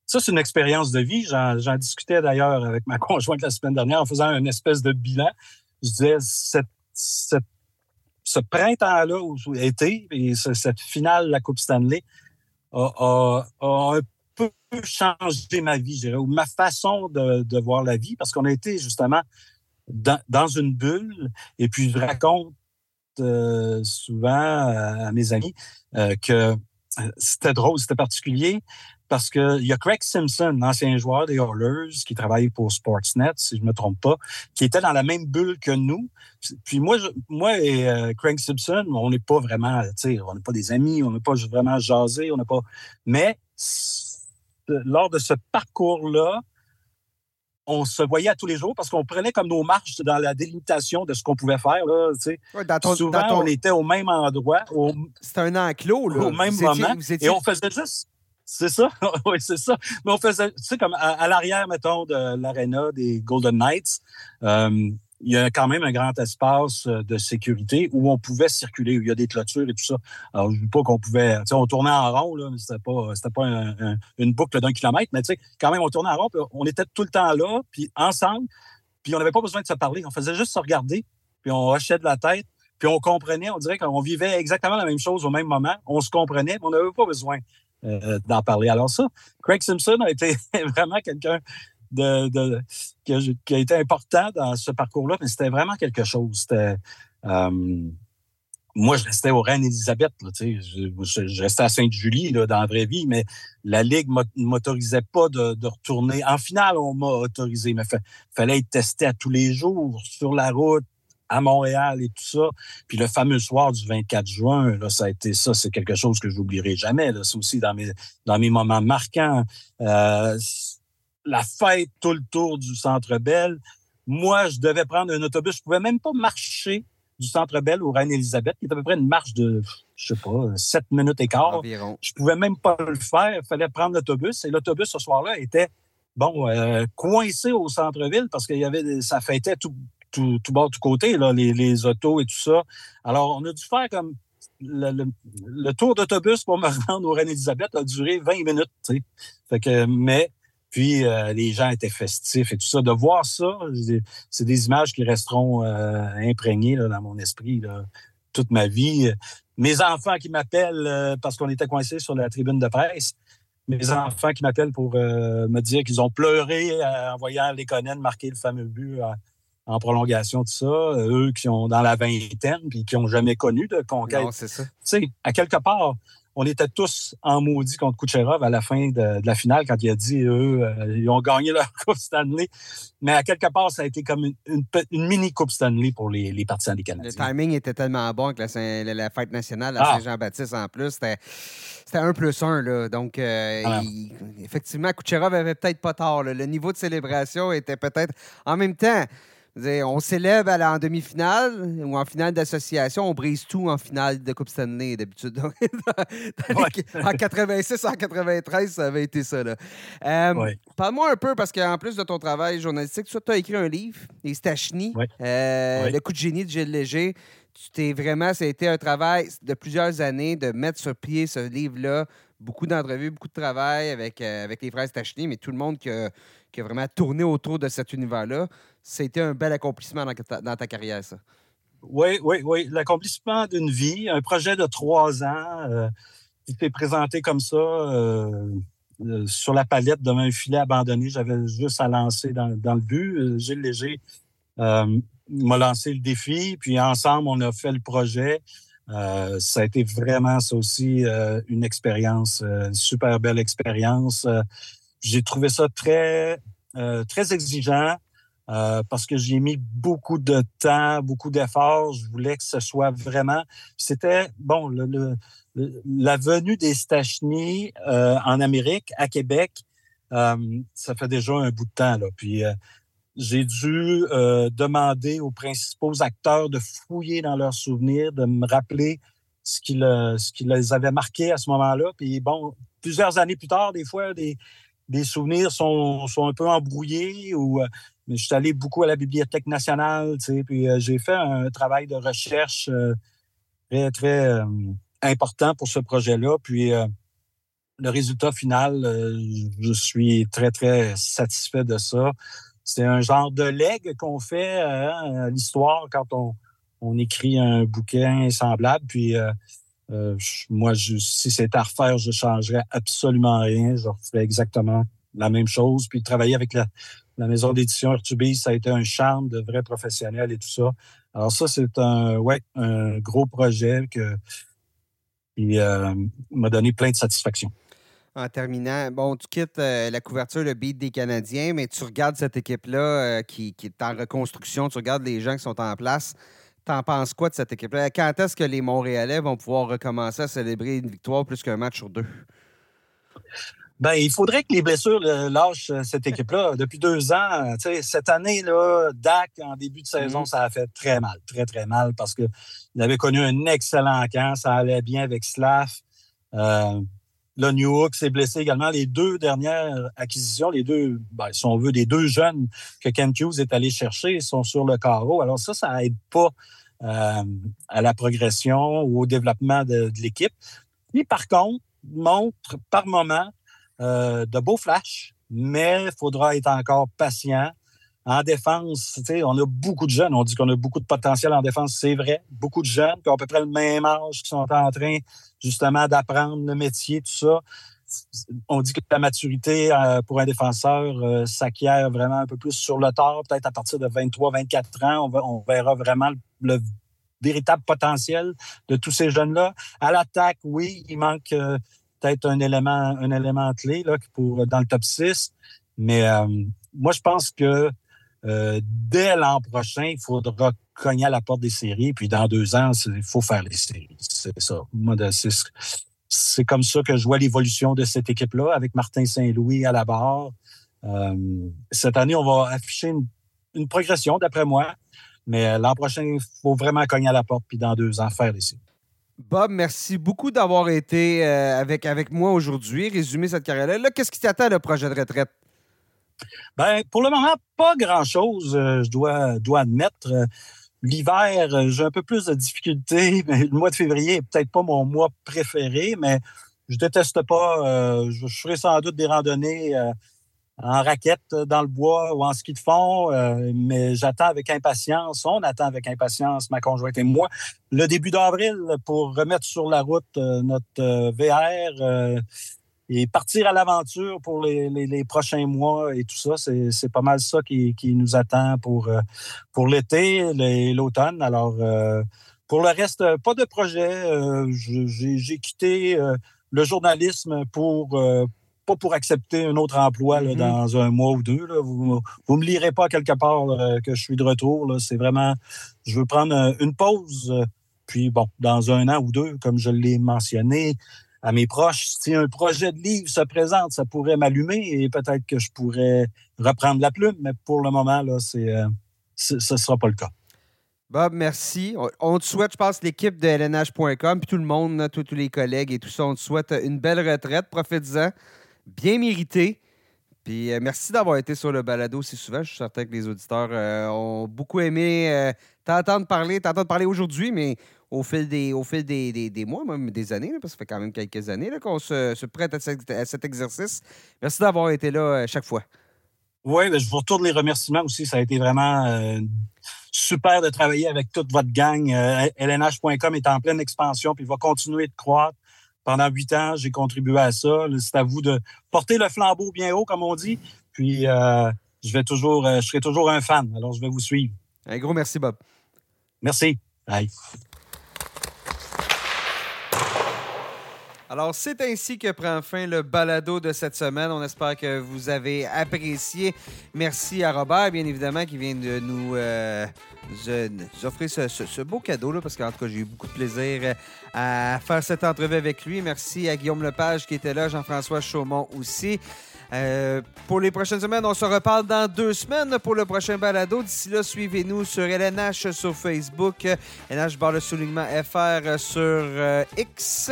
Ça, c'est une expérience de vie. J'en discutais d'ailleurs avec ma [laughs] conjointe la semaine dernière en faisant une espèce de bilan. Je disais, ce printemps-là, été, et cette finale de la Coupe Stanley, a, un peu changé ma vie, je dirais, ou ma façon de, voir la vie, parce qu'on a été justement dans, une bulle. Et puis, je raconte euh, souvent à mes amis euh, que euh, c'était drôle, c'était particulier parce qu'il y a Craig Simpson, ancien joueur des Oilers, qui travaille pour Sportsnet, si je me trompe pas, qui était dans la même bulle que nous. Puis moi, moi et euh, Craig Simpson, on n'est pas vraiment, on n'est pas des amis, on n'est pas vraiment jasé, on n'est pas. Mais lors de ce parcours-là, on se voyait à tous les jours parce qu'on prenait comme nos marches dans la délimitation de ce qu'on pouvait faire. Là, Souvent, on était au même endroit. C'était un enclos. Là. Au même moment. Et on faisait juste c'est ça, [laughs] oui, c'est ça. Mais on faisait, tu sais, comme à, l'arrière, mettons, de l'aréna des Golden Knights, euh, il y a quand même un grand espace euh, de sécurité où on pouvait circuler, où il y a des clôtures et tout ça. Alors, je ne dis pas qu'on pouvait, tu sais, on tournait en rond, là, mais c'était pas, c'était pas une boucle d'un kilomètre, mais tu sais, quand même, on tournait en rond, puis on était tout le temps là, puis ensemble, puis on n'avait pas besoin de se parler, on faisait juste se regarder, puis on hochait de la tête, puis on comprenait, on dirait qu'on vivait exactement la même chose au même moment, on se comprenait, mais on n'avait pas besoin euh, d'en parler. Alors ça, Craig Simpson a été [laughs] vraiment quelqu'un de, qui, a, été important dans ce parcours-là, mais c'était vraiment quelque chose. Euh, moi, je restais au Reine-Élisabeth, je, je, restais à Sainte-Julie dans la vraie vie, mais la Ligue ne m'autorisait pas de, retourner. En finale, on m'a autorisé, mais il fallait être testé à tous les jours sur la route, à Montréal et tout ça. Puis le fameux soir du 24 juin, là, ça a été ça, c'est quelque chose que je n'oublierai jamais. C'est aussi dans mes, dans mes moments marquants. Euh, la fête tout le tour du Centre Bell. Moi, je devais prendre un autobus. Je pouvais même pas marcher du Centre Bell au Reine-Élisabeth, qui est à peu près une marche de, je sais pas, sept minutes et quart. Environ. Je pouvais même pas le faire. Il fallait prendre l'autobus. Et l'autobus, ce soir-là, était bon, euh, coincé au centre-ville parce qu'il y avait ça fêtait tout, tout, bord, tout côté, là, les, les, autos et tout ça. Alors, on a dû faire comme le, tour d'autobus pour me [laughs] rendre au Reine-Élisabeth a duré 20 minutes. Fait que, mais puis euh, les gens étaient festifs et tout ça. De voir ça, c'est des images qui resteront euh, imprégnées dans mon esprit toute ma vie. Mes enfants qui m'appellent euh, parce qu'on était coincés sur la tribune de presse. Mes enfants qui m'appellent pour me dire qu'ils ont pleuré en voyant les Conan marquer le fameux but en prolongation de ça, eux qui sont dans la vingtaine puis qui n'ont jamais connu de conquête. Non, c'est ça. Tu sais, à quelque part, on était tous en maudit contre Kucherov à la fin de, la finale quand il a dit eux, euh, ils ont gagné leur [laughs] Coupe Stanley. Mais à quelque part, ça a été comme une, mini Coupe Stanley pour les, les, partisans des Canadiens. Le timing était tellement bon que la, fête nationale à ah. Saint-Jean-Baptiste en plus, c'était un plus un. Là. Donc, euh, ah. effectivement, Kucherov avait peut-être pas tort. Le niveau de célébration était peut-être en même temps on s'élève en demi-finale ou en finale d'association, on brise tout en finale de Coupe Stanley d'habitude. [laughs] [laughs] En 86, en 93, ça avait été ça. Euh, parle-moi un peu, parce qu'en plus de ton travail journalistique, tu as écrit un livre, Les Stachny, euh, Le coup de génie de Gilles Léger. Tu t'es vraiment, ça a été un travail de plusieurs années de mettre sur pied ce livre-là. Beaucoup d'entrevues, beaucoup de travail avec, euh, avec les frères Stachny, mais tout le monde qui a, qui a vraiment tourné autour de cet univers-là. C'était un bel accomplissement dans ta, carrière, ça. Oui, oui, oui. L'accomplissement d'une vie, un projet de trois ans euh, qui s'est présenté comme ça euh, euh, sur la palette devant un filet abandonné. J'avais juste à lancer dans, le but. Gilles Léger m'a lancé le défi, puis ensemble, on a fait le projet. ça a été vraiment, ça aussi, une expérience, une super belle expérience. J'ai trouvé ça très, euh, très exigeant euh, parce que j'ai mis beaucoup de temps, beaucoup d'efforts. Je voulais que ce soit vraiment. C'était, bon, le, la venue des Stachny euh, en Amérique, à Québec, ça fait déjà un bout de temps. Là. Puis j'ai dû demander aux principaux acteurs de fouiller dans leurs souvenirs, de me rappeler ce qui, ce qui les avait marqués à ce moment-là. Puis bon, plusieurs années plus tard, des fois, des, des souvenirs sont, sont un peu embrouillés ou euh, je suis allé beaucoup à la Bibliothèque nationale, tu sais, puis euh, j'ai fait un travail de recherche euh, très, très important pour ce projet-là. Puis le résultat final, je suis très, très satisfait de ça. C'est un genre de leg qu'on fait à l'histoire quand on, on écrit un bouquin semblable. Puis euh, moi, si c'était à refaire, je changerais absolument rien. Je referais exactement la même chose. Puis travailler avec la, maison d'édition Urtubis, ça a été un charme de vrais professionnels et tout ça. Alors ça, c'est un, ouais, un gros projet que, qui euh, m'a donné plein de satisfaction. En terminant, bon, tu quittes euh, la couverture, le beat des Canadiens, mais tu regardes cette équipe-là qui, qui, est en reconstruction, tu regardes les gens qui sont en place. T'en penses quoi de cette équipe-là? Quand est-ce que les Montréalais vont pouvoir recommencer à célébrer une victoire plus qu'un match sur deux? Ben, il faudrait que les blessures lâchent euh, cette équipe-là. Depuis deux ans, cette année, là, DAC, en début de saison, mm-hmm. ça a fait très mal, très, très mal parce qu'il avait connu un excellent camp. Ça allait bien avec Slav. Euh, Là, New s'est blessé également. Les deux dernières acquisitions, les deux, ben, si on veut, les deux jeunes que Ken Hughes est allé chercher sont sur le carreau. Alors ça, ça aide pas euh, à la progression ou au développement de, l'équipe. Puis par contre, montre par moment euh, de beaux flashs, mais il faudra être encore patient. En défense, on a beaucoup de jeunes. On dit qu'on a beaucoup de potentiel en défense. C'est vrai. Beaucoup de jeunes qui ont à peu près le même âge, qui sont en train justement d'apprendre le métier, tout ça. On dit que la maturité euh, pour un défenseur euh, s'acquiert vraiment un peu plus sur le tard, peut-être à partir de 23-24 ans. On, verra vraiment le, véritable potentiel de tous ces jeunes-là. À l'attaque, oui, il manque peut-être un élément, un élément clé là, pour, dans le top 6. Mais moi, je pense que euh, dès l'an prochain, il faudra cogner à la porte des séries. Puis dans deux ans, il faut faire les séries. C'est ça. c'est comme ça que je vois l'évolution de cette équipe-là avec Martin Saint-Louis à la barre. Euh, cette année, on va afficher une, progression, d'après moi. Mais l'an prochain, il faut vraiment cogner à la porte, puis dans deux ans, faire les séries. Bob, merci beaucoup d'avoir été euh, avec, avec moi aujourd'hui, résumer cette carrière-là. Là, qu'est-ce qui t'attend le projet de retraite? Ben, pour le moment, pas grand-chose, euh, je dois, dois admettre. Euh, L'hiver, j'ai un peu plus de difficultés, [laughs] mais le mois de février est peut-être pas mon mois préféré, mais je déteste pas. je, ferai sans doute des randonnées en raquette dans le bois ou en ski de fond, mais j'attends avec impatience, on attend avec impatience, ma conjointe et moi, le début d'avril pour remettre sur la route notre VR et partir à l'aventure pour les, prochains mois et tout ça, c'est pas mal ça qui, nous attend pour, euh, pour l'été, l'automne. Alors, euh, pour le reste, pas de projet. Euh, j'ai quitté le journalisme pour pas pour accepter un autre emploi mm-hmm. dans un mois ou deux. Vous ne me lirez pas quelque part que je suis de retour. C'est vraiment, je veux prendre une pause. Puis bon, dans un an ou deux, comme je l'ai mentionné, à mes proches. Si un projet de livre se présente, ça pourrait m'allumer et peut-être que je pourrais reprendre la plume, mais pour le moment, là, c'est, euh, ce ne sera pas le cas. Bob, merci. On te souhaite, je pense, l'équipe de LNH.com, puis tout le monde, tous, les collègues et tout ça, on te souhaite une belle retraite. Profite-en. Bien mérité. Puis euh, merci d'avoir été sur le balado si souvent. Je suis certain que les auditeurs euh, ont beaucoup aimé t'entendre parler, t'entendre parler aujourd'hui, mais au fil des, au fil des, des, mois, même des années, parce que ça fait quand même quelques années qu'on se, prête à, cet exercice. Merci d'avoir été là euh, chaque fois. Oui, ben, je vous retourne les remerciements aussi. Ça a été vraiment euh, super de travailler avec toute votre gang. LNH.com euh, est en pleine expansion puis va continuer de croître. Pendant huit ans, j'ai contribué à ça. C'est à vous de porter le flambeau bien haut, comme on dit. Puis je vais toujours, je serai toujours un fan. Alors, je vais vous suivre. Un gros merci, Bob. Merci. Bye. Alors, c'est ainsi que prend fin le balado de cette semaine. On espère que vous avez apprécié. Merci à Robert, bien évidemment, qui vient de nous, euh, offrir ce, beau cadeau, là, parce qu'en tout cas, j'ai eu beaucoup de plaisir à faire cette entrevue avec lui. Merci à Guillaume Lepage qui était là, Jean-François Chaumont aussi. Euh, pour les prochaines semaines, on se reparle dans deux semaines pour le prochain balado. D'ici là, suivez-nous sur LNH sur Facebook, LNH barre le soulignement FR sur euh, X.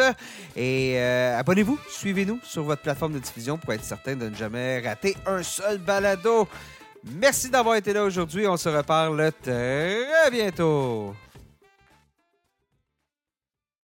Et euh, abonnez-vous, suivez-nous sur votre plateforme de diffusion pour être certain de ne jamais rater un seul balado. Merci d'avoir été là aujourd'hui. On se reparle très bientôt.